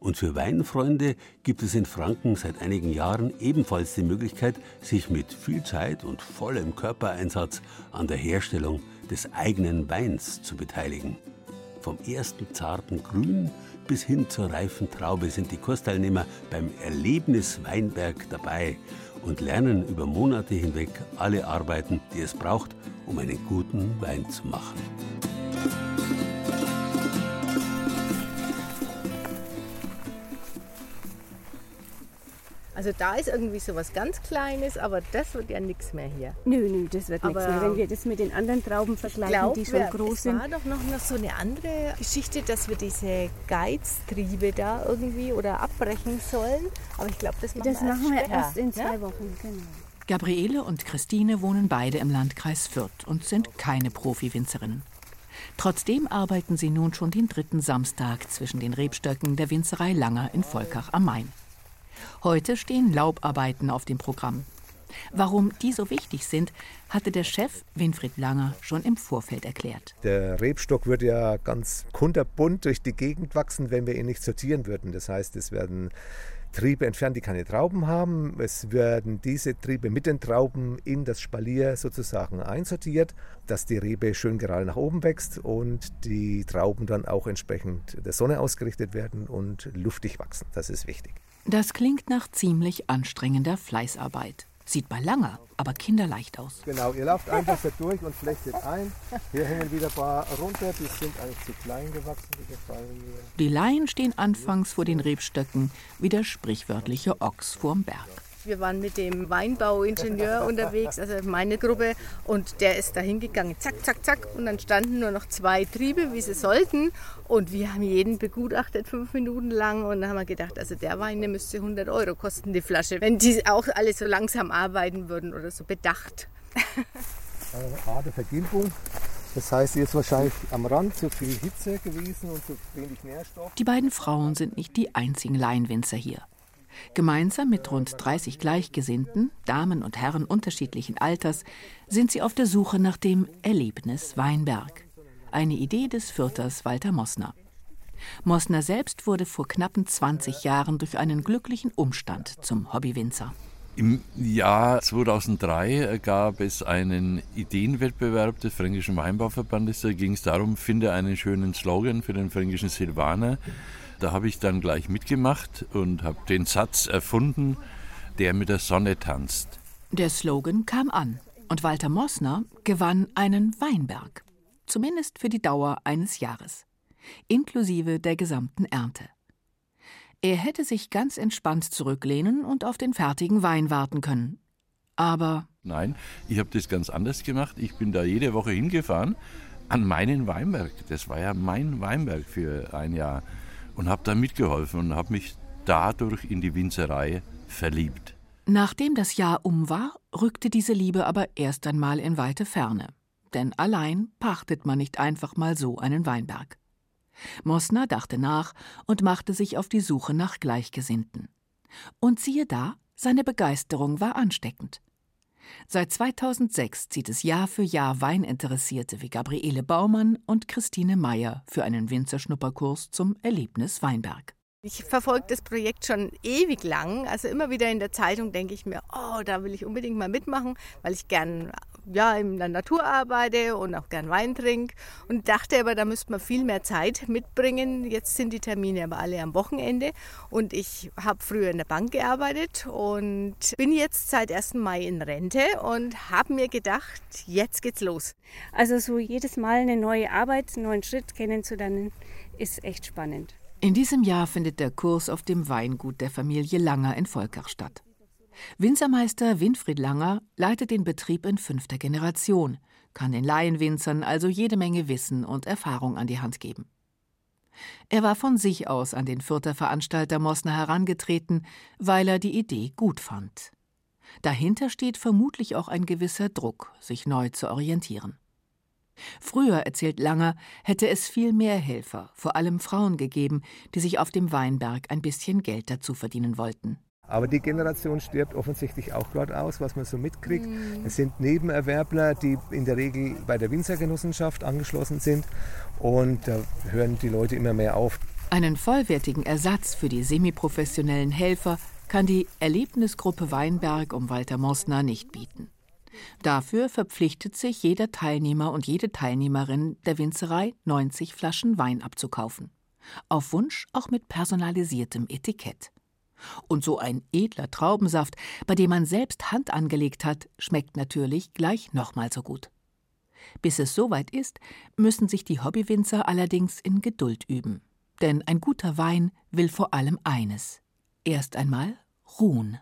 Und für Weinfreunde gibt es in Franken seit einigen Jahren ebenfalls die Möglichkeit, sich mit viel Zeit und vollem Körpereinsatz an der Herstellung des eigenen Weins zu beteiligen. Vom ersten zarten Grün bis hin zur reifen Traube sind die Kursteilnehmer beim Erlebnis Weinberg dabei und lernen über Monate hinweg alle Arbeiten, die es braucht, um einen guten Wein zu machen. Also da ist irgendwie so was ganz Kleines, aber das wird ja nichts mehr hier. Nö, nö, das wird nichts mehr. Wenn wir das mit den anderen Trauben vergleichen, glaub, die schon groß es sind. war doch noch, noch so eine andere Geschichte, dass wir diese Geiztriebe da irgendwie oder abbrechen sollen. Aber ich glaube, das machen Das wir machen wir später, erst in zwei ne? Wochen, genau. Gabriele und Christine wohnen beide im Landkreis Fürth und sind keine Profi-Winzerinnen. Trotzdem arbeiten sie nun schon den dritten Samstag zwischen den Rebstöcken der Winzerei Langer in Volkach am Main. Heute stehen Laubarbeiten auf dem Programm. Warum die so wichtig sind, hatte der Chef Winfried Langer schon im Vorfeld erklärt. Der Rebstock würde ja ganz kunterbunt durch die Gegend wachsen, wenn wir ihn nicht sortieren würden. Das heißt, es werden Triebe entfernt, die keine Trauben haben. Es werden diese Triebe mit den Trauben in das Spalier sozusagen einsortiert, dass die Rebe schön gerade nach oben wächst und die Trauben dann auch entsprechend der Sonne ausgerichtet werden und luftig wachsen. Das ist wichtig. Das klingt nach ziemlich anstrengender Fleißarbeit. Sieht bei Langer aber kinderleicht aus. Genau, ihr lauft einfach so durch und flechtet ein. Hier hängen wieder ein paar runter, die sind eigentlich zu klein gewachsen. Die. Die Laien stehen anfangs vor den Rebstöcken wie der sprichwörtliche Ochs vorm Berg. Wir waren mit dem Weinbauingenieur unterwegs, also meine Gruppe, und der ist da hingegangen, zack, zack, zack, und dann standen nur noch zwei Triebe, wie sie sollten, und wir haben jeden begutachtet, fünf Minuten lang, und dann haben wir gedacht, also der Wein, der müsste 100 Euro kosten, die Flasche, wenn die auch alle so langsam arbeiten würden oder so bedacht. Eine Art der Vergilbung. Das heißt, hier ist wahrscheinlich am Rand zu viel Hitze gewesen und zu wenig Nährstoff. Die beiden Frauen sind nicht die einzigen Laienwinzer hier. Gemeinsam mit rund 30 Gleichgesinnten, Damen und Herren unterschiedlichen Alters, sind sie auf der Suche nach dem Erlebnis Weinberg. Eine Idee des Fürthers Walter Mossner. Mossner selbst wurde vor knappen 20 Jahren durch einen glücklichen Umstand zum Hobbywinzer. Im Jahr 2003 gab es einen Ideenwettbewerb des Fränkischen Weinbauverbandes. Da ging es darum, finde einen schönen Slogan für den fränkischen Silvaner. Da habe ich dann gleich mitgemacht und habe den Satz erfunden, der mit der Sonne tanzt. Der Slogan kam an und Walter Mossner gewann einen Weinberg. Zumindest für die Dauer eines Jahres. Inklusive der gesamten Ernte. Er hätte sich ganz entspannt zurücklehnen und auf den fertigen Wein warten können. Aber Nein, ich habe das ganz anders gemacht. Ich bin da jede Woche hingefahren an meinen Weinberg. Das war ja mein Weinberg für ein Jahr. Und habe da mitgeholfen und habe mich dadurch in die Winzerei verliebt. Nachdem das Jahr um war, rückte diese Liebe aber erst einmal in weite Ferne. Denn allein pachtet man nicht einfach mal so einen Weinberg. Mossner dachte nach und machte sich auf die Suche nach Gleichgesinnten. Und siehe da, seine Begeisterung war ansteckend. Seit 2006 zieht es Jahr für Jahr Weininteressierte wie Gabriele Baumann und Christine Meyer für einen Winzerschnupperkurs zum Erlebnis Weinberg. Ich verfolge das Projekt schon ewig lang. Also immer wieder in der Zeitung denke ich mir, oh, da will ich unbedingt mal mitmachen, weil ich gern ja, in der Natur arbeite und auch gern Wein trinke. Und dachte aber, da müsste man viel mehr Zeit mitbringen. Jetzt sind die Termine aber alle am Wochenende. Und ich habe früher in der Bank gearbeitet und bin jetzt seit 1. Mai in Rente und habe mir gedacht, jetzt geht's los. Also so jedes Mal eine neue Arbeit, einen neuen Schritt kennenzulernen, ist echt spannend. In diesem Jahr findet der Kurs auf dem Weingut der Familie Langer in Volkach statt. Winzermeister Winfried Langer leitet den Betrieb in fünfter Generation, kann den Laienwinzern also jede Menge Wissen und Erfahrung an die Hand geben. Er war von sich aus an den Fürther Veranstalter Mosner herangetreten, weil er die Idee gut fand. Dahinter steht vermutlich auch ein gewisser Druck, sich neu zu orientieren. Früher, erzählt Langer, hätte es viel mehr Helfer, vor allem Frauen gegeben, die sich auf dem Weinberg ein bisschen Geld dazu verdienen wollten. Aber die Generation stirbt offensichtlich auch gerade aus, was man so mitkriegt. Mhm. Es sind Nebenerwerbler, die in der Regel bei der Winzergenossenschaft angeschlossen sind. Und da hören die Leute immer mehr auf. Einen vollwertigen Ersatz für die semiprofessionellen Helfer kann die Erlebnisgruppe Weinberg um Walter Mosner nicht bieten. Dafür verpflichtet sich jeder Teilnehmer und jede Teilnehmerin der Winzerei, 90 Flaschen Wein abzukaufen. Auf Wunsch auch mit personalisiertem Etikett. Und so ein edler Traubensaft, bei dem man selbst Hand angelegt hat, schmeckt natürlich gleich nochmal so gut. Bis es soweit ist, müssen sich die Hobbywinzer allerdings in Geduld üben. Denn ein guter Wein will vor allem eines: erst einmal ruhen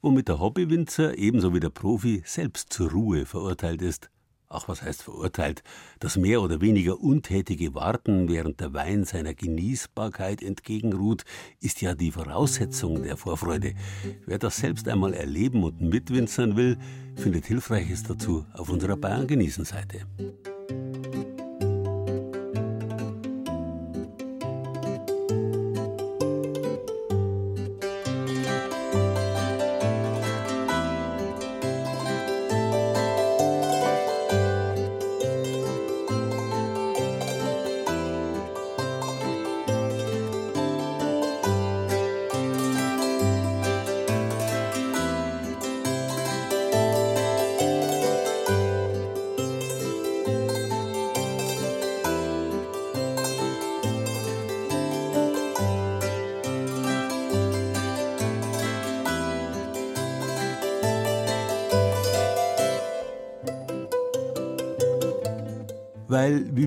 womit der Hobbywinzer ebenso wie der Profi selbst zur Ruhe verurteilt ist. Ach, was heißt verurteilt? Das mehr oder weniger untätige Warten, während der Wein seiner Genießbarkeit entgegenruht, ist ja die Voraussetzung der Vorfreude. Wer das selbst einmal erleben und mitwinzern will, findet Hilfreiches dazu auf unserer Bayern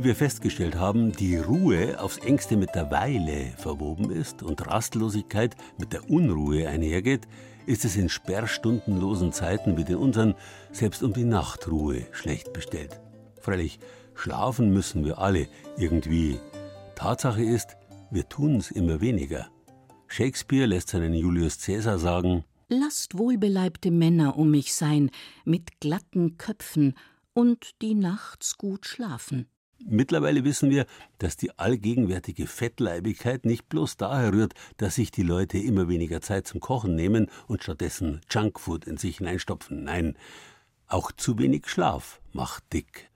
wie wir festgestellt haben, die Ruhe aufs engste mit der Weile verwoben ist und Rastlosigkeit mit der Unruhe einhergeht, ist es in sperrstundenlosen Zeiten wie den unseren selbst um die Nachtruhe schlecht bestellt. Freilich, schlafen müssen wir alle irgendwie. Tatsache ist, wir tun's immer weniger. Shakespeare lässt seinen Julius Caesar sagen: Lasst wohlbeleibte Männer um mich sein, mit glatten Köpfen und die nachts gut schlafen. Mittlerweile wissen wir, dass die allgegenwärtige Fettleibigkeit nicht bloß daher rührt, dass sich die Leute immer weniger Zeit zum Kochen nehmen und stattdessen Junkfood in sich hineinstopfen. Nein, auch zu wenig Schlaf macht dick.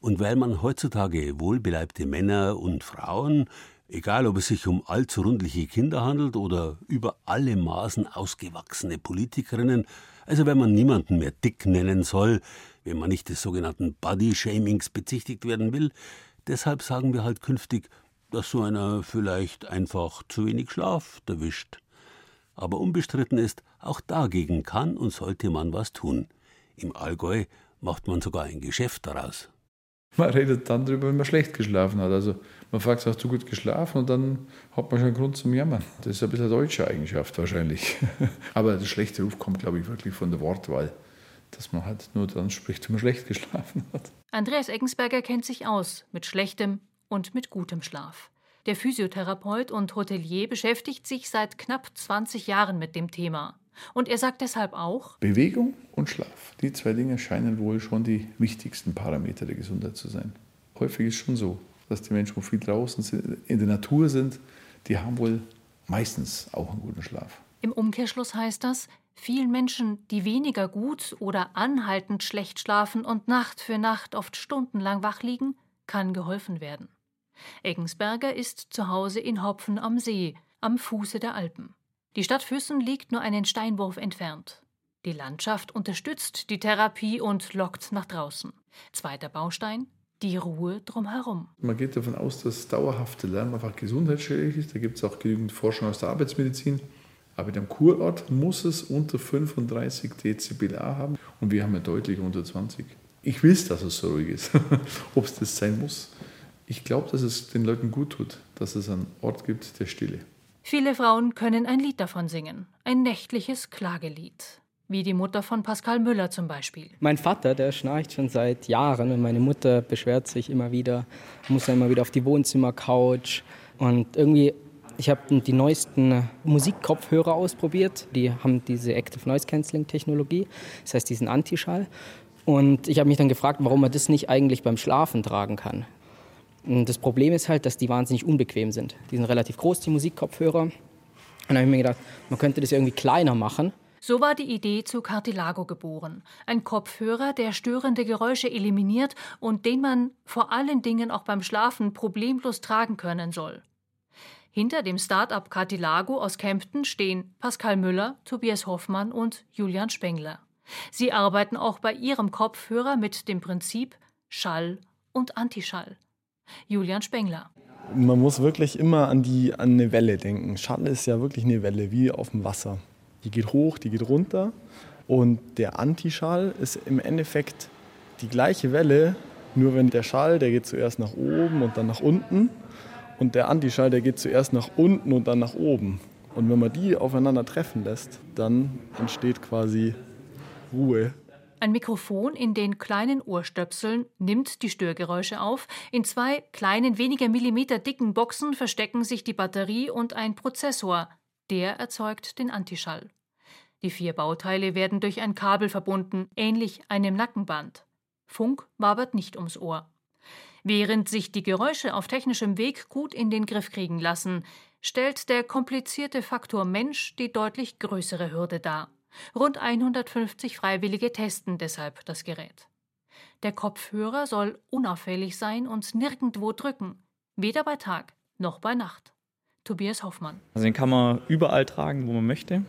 Und weil man heutzutage wohlbeleibte Männer und Frauen, egal ob es sich um allzu rundliche Kinder handelt oder über alle Maßen ausgewachsene Politikerinnen, also wenn man niemanden mehr dick nennen soll, wenn man nicht des sogenannten Body-Shamings bezichtigt werden will. Deshalb sagen wir halt künftig, dass so einer vielleicht einfach zu wenig Schlaf erwischt. Aber unbestritten ist, auch dagegen kann und sollte man was tun. Im Allgäu macht man sogar ein Geschäft daraus. Man redet dann darüber, wenn man schlecht geschlafen hat. Also man fragt, hast du gut geschlafen? Und dann hat man schon Grund zum Jammern. Das ist ein bisschen eine deutsche Eigenschaft wahrscheinlich. Aber der schlechte Ruf kommt, glaube ich, wirklich von der Wortwahl dass man halt nur dann spricht, wenn man schlecht geschlafen hat. Andreas Eggensberger kennt sich aus mit schlechtem und mit gutem Schlaf. Der Physiotherapeut und Hotelier beschäftigt sich seit knapp 20 Jahren mit dem Thema. Und er sagt deshalb auch: Bewegung und Schlaf. Die zwei Dinge scheinen wohl schon die wichtigsten Parameter der Gesundheit zu sein. Häufig ist es schon so, dass die Menschen, die viel draußen sind, in der Natur sind, die haben wohl meistens auch einen guten Schlaf. Im Umkehrschluss heißt das, Vielen Menschen, die weniger gut oder anhaltend schlecht schlafen und Nacht für Nacht oft stundenlang wach liegen, kann geholfen werden. Eggensberger ist zu Hause in Hopfen am See, am Fuße der Alpen. Die Stadt Füssen liegt nur einen Steinwurf entfernt. Die Landschaft unterstützt die Therapie und lockt nach draußen. Zweiter Baustein, die Ruhe drumherum. Man geht davon aus, dass dauerhafte Lärm einfach gesundheitsschädlich ist. Da gibt es auch genügend Forschung aus der Arbeitsmedizin. Aber in einem Kurort muss es unter 35 Dezibel haben und wir haben ja deutlich unter 20. Ich will, dass es so ruhig ist. Ob es das sein muss. Ich glaube, dass es den Leuten gut tut, dass es einen Ort gibt der Stille. Viele Frauen können ein Lied davon singen, ein nächtliches Klagelied. Wie die Mutter von Pascal Müller zum Beispiel. Mein Vater, der schnarcht schon seit Jahren und meine Mutter beschwert sich immer wieder, muss immer wieder auf die Wohnzimmercouch. Und irgendwie ich habe die neuesten Musikkopfhörer ausprobiert. Die haben diese Active Noise Cancelling Technologie, das heißt diesen Antischall. Und ich habe mich dann gefragt, warum man das nicht eigentlich beim Schlafen tragen kann. Und das Problem ist halt, dass die wahnsinnig unbequem sind. Die sind relativ groß, die Musikkopfhörer. Und dann habe ich mir gedacht, man könnte das irgendwie kleiner machen. So war die Idee zu Cartilago geboren. Ein Kopfhörer, der störende Geräusche eliminiert und den man vor allen Dingen auch beim Schlafen problemlos tragen können soll. Hinter dem Start-up Cartilago aus Kempten stehen Pascal Müller, Tobias Hoffmann und Julian Spengler. Sie arbeiten auch bei ihrem Kopfhörer mit dem Prinzip Schall und Antischall. Julian Spengler. Man muss wirklich immer an, die, an eine Welle denken. Schall ist ja wirklich eine Welle, wie auf dem Wasser. Die geht hoch, die geht runter. Und der Antischall ist im Endeffekt die gleiche Welle, nur wenn der Schall, der geht zuerst nach oben und dann nach unten. Und der Antischall, der geht zuerst nach unten und dann nach oben. Und wenn man die aufeinander treffen lässt, dann entsteht quasi Ruhe. Ein Mikrofon in den kleinen Ohrstöpseln nimmt die Störgeräusche auf. In zwei kleinen, weniger Millimeter dicken Boxen verstecken sich die Batterie und ein Prozessor. Der erzeugt den Antischall. Die vier Bauteile werden durch ein Kabel verbunden, ähnlich einem Nackenband. Funk wabert nicht ums Ohr. Während sich die Geräusche auf technischem Weg gut in den Griff kriegen lassen, stellt der komplizierte Faktor Mensch die deutlich größere Hürde dar. Rund 150 Freiwillige testen deshalb das Gerät. Der Kopfhörer soll unauffällig sein und nirgendwo drücken, weder bei Tag noch bei Nacht. Tobias Hoffmann. Also den kann man überall tragen, wo man möchte.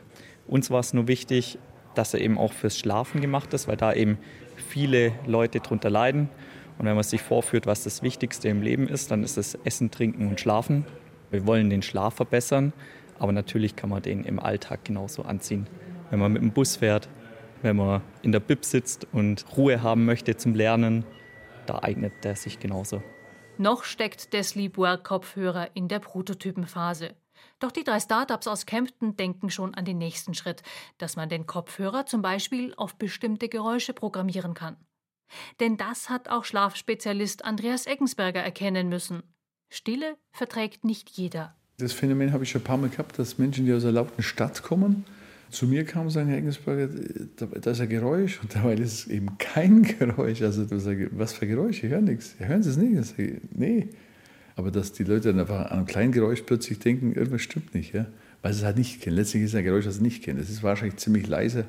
Uns war es nur wichtig, dass er eben auch fürs Schlafen gemacht ist, weil da eben viele Leute drunter leiden und wenn man sich vorführt, was das Wichtigste im Leben ist, dann ist es Essen, Trinken und Schlafen. Wir wollen den Schlaf verbessern, aber natürlich kann man den im Alltag genauso anziehen. Wenn man mit dem Bus fährt, wenn man in der Bib sitzt und Ruhe haben möchte zum Lernen, da eignet der sich genauso. Noch steckt der Sleepwell-Kopfhörer in der Prototypenphase. Doch die drei Startups aus Kempten denken schon an den nächsten Schritt, dass man den Kopfhörer zum Beispiel auf bestimmte Geräusche programmieren kann. Denn das hat auch Schlafspezialist Andreas Eggensberger erkennen müssen. Stille verträgt nicht jeder. Das Phänomen habe ich schon ein paar Mal gehabt, dass Menschen, die aus einer lauten Stadt kommen, zu mir kamen und sagen, Herr Eggensberger, da, ist ein Geräusch. Und dabei ist es eben kein Geräusch. Also, was für Geräusch? Ich höre nichts. Hören Sie es nicht? Ich sage, nee. Aber dass die Leute dann einfach an einem kleinen Geräusch plötzlich denken, irgendwas stimmt nicht, ja? weil sie es halt nicht kennen. Letztlich ist es ein Geräusch, das sie nicht kennen. Es ist wahrscheinlich ziemlich leise,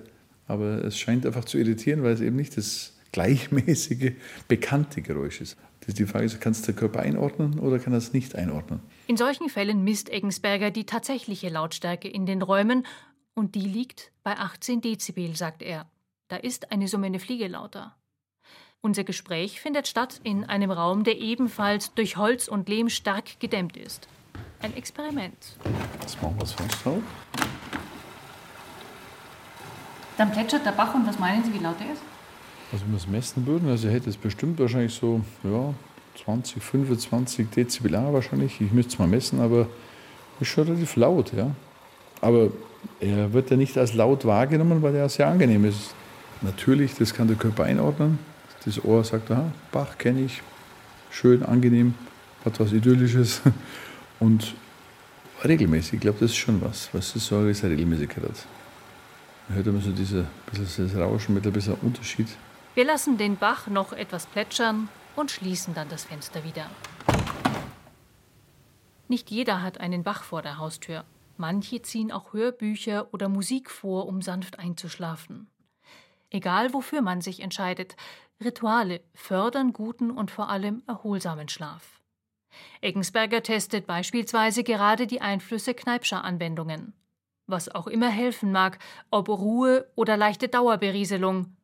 aber es scheint einfach zu irritieren, weil es eben nicht das gleichmäßige, bekannte Geräusch ist. Die Frage ist, kannst du der Körper einordnen oder kann er es nicht einordnen? In solchen Fällen misst Eggensberger die tatsächliche Lautstärke in den Räumen und die liegt bei 18 Dezibel, sagt er. Da ist eine summende Fliege lauter. Unser Gespräch findet statt in einem Raum, der ebenfalls durch Holz und Lehm stark gedämmt ist. Ein Experiment. Jetzt machen wir das Fenster auf. Dann plätschert der Bach und was meinen Sie, wie laut er ist? Also wenn wir es messen würden, also hätte es bestimmt wahrscheinlich so ja, 20, 25 Dezibel wahrscheinlich. Ich müsste es mal messen, aber ist schon relativ laut. Ja. Aber er wird ja nicht als laut wahrgenommen, weil er sehr angenehm ist. Natürlich, das kann der Körper einordnen. Das Ohr sagt, aha, Bach kenne ich, schön, angenehm, hat was Idyllisches und regelmäßig. Ich glaube, das ist schon was, was das ist, eine Regelmäßigkeit hat. Man hört immer so diese, das Rauschen mit ein bisschen Unterschied. Wir lassen den Bach noch etwas plätschern und schließen dann das Fenster wieder. Nicht jeder hat einen Bach vor der Haustür. Manche ziehen auch Hörbücher oder Musik vor, um sanft einzuschlafen. Egal wofür man sich entscheidet, Rituale fördern guten und vor allem erholsamen Schlaf. Eggensberger testet beispielsweise gerade die Einflüsse Kneipscher Anwendungen. Was auch immer helfen mag, ob Ruhe oder leichte Dauerberieselung.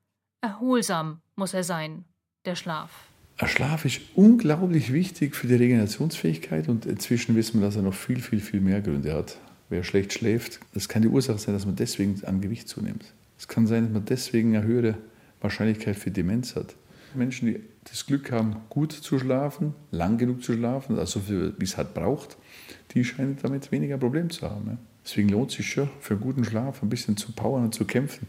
Erholsam muss er sein, der Schlaf. Der Schlaf ist unglaublich wichtig für die Regenerationsfähigkeit und inzwischen wissen wir, dass er noch viel, viel, viel mehr Gründe hat. Wer schlecht schläft, das kann die Ursache sein, dass man deswegen an Gewicht zunimmt. Es kann sein, dass man deswegen eine höhere Wahrscheinlichkeit für Demenz hat. Menschen, die das Glück haben, gut zu schlafen, lang genug zu schlafen, also wie es halt braucht, die scheinen damit weniger Problem zu haben. Deswegen lohnt es sich schon, für guten Schlaf ein bisschen zu powern und zu kämpfen.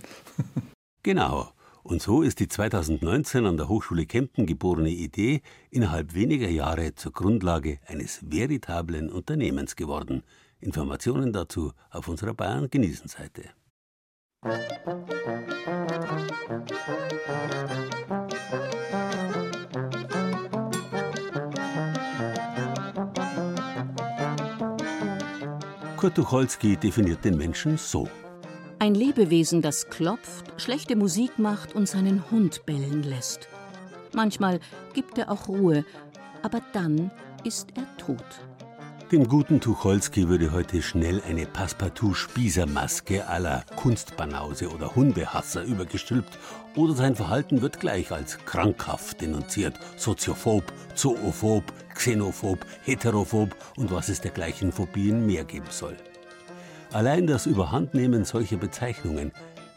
genau. Und so ist die 2019 an der Hochschule Kempten geborene Idee innerhalb weniger Jahre zur Grundlage eines veritablen Unternehmens geworden. Informationen dazu auf unserer Bayern genießen Seite. Kurt Tucholsky definiert den Menschen so. Ein Lebewesen, das klopft, schlechte Musik macht und seinen Hund bellen lässt. Manchmal gibt er auch Ruhe, aber dann ist er tot. Dem guten Tucholsky würde heute schnell eine Passepartout-Spießermaske aller Kunstbanause oder Hundehasser übergestülpt oder sein Verhalten wird gleich als krankhaft denunziert, soziophob, zoophob, xenophob, heterophob und was es dergleichen Phobien mehr geben soll. Allein das Überhandnehmen solcher Bezeichnungen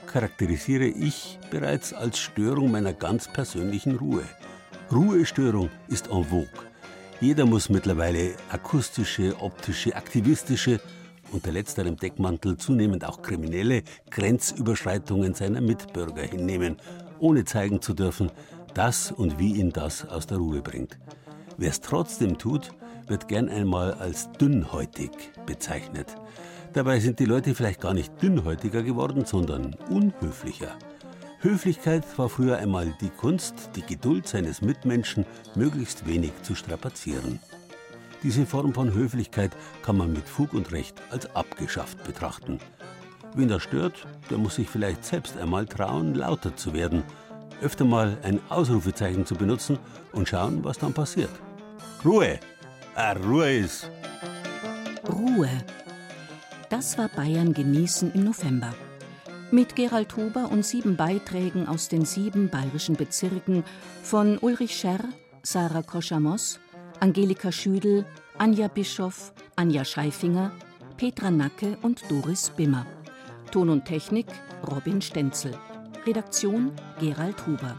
charakterisiere ich bereits als Störung meiner ganz persönlichen Ruhe. Ruhestörung ist en vogue. Jeder muss mittlerweile akustische, optische, aktivistische unter letzterem Deckmantel zunehmend auch kriminelle Grenzüberschreitungen seiner Mitbürger hinnehmen, ohne zeigen zu dürfen, dass und wie ihn das aus der Ruhe bringt. Wer es trotzdem tut, wird gern einmal als dünnhäutig bezeichnet. Dabei sind die Leute vielleicht gar nicht dünnhäutiger geworden, sondern unhöflicher. Höflichkeit war früher einmal die Kunst, die Geduld seines Mitmenschen möglichst wenig zu strapazieren. Diese Form von Höflichkeit kann man mit Fug und Recht als abgeschafft betrachten. Wen das stört, der muss sich vielleicht selbst einmal trauen, lauter zu werden, öfter mal ein Ausrufezeichen zu benutzen und schauen, was dann passiert. Ruhe! Ah, Ruhe ist! Ruhe das war Bayern genießen im November. Mit Gerald Huber und sieben Beiträgen aus den sieben bayerischen Bezirken von Ulrich Scherr, Sarah Koschamos, Angelika Schüdel, Anja Bischoff, Anja Scheifinger, Petra Nacke und Doris Bimmer. Ton und Technik Robin Stenzel. Redaktion Gerald Huber.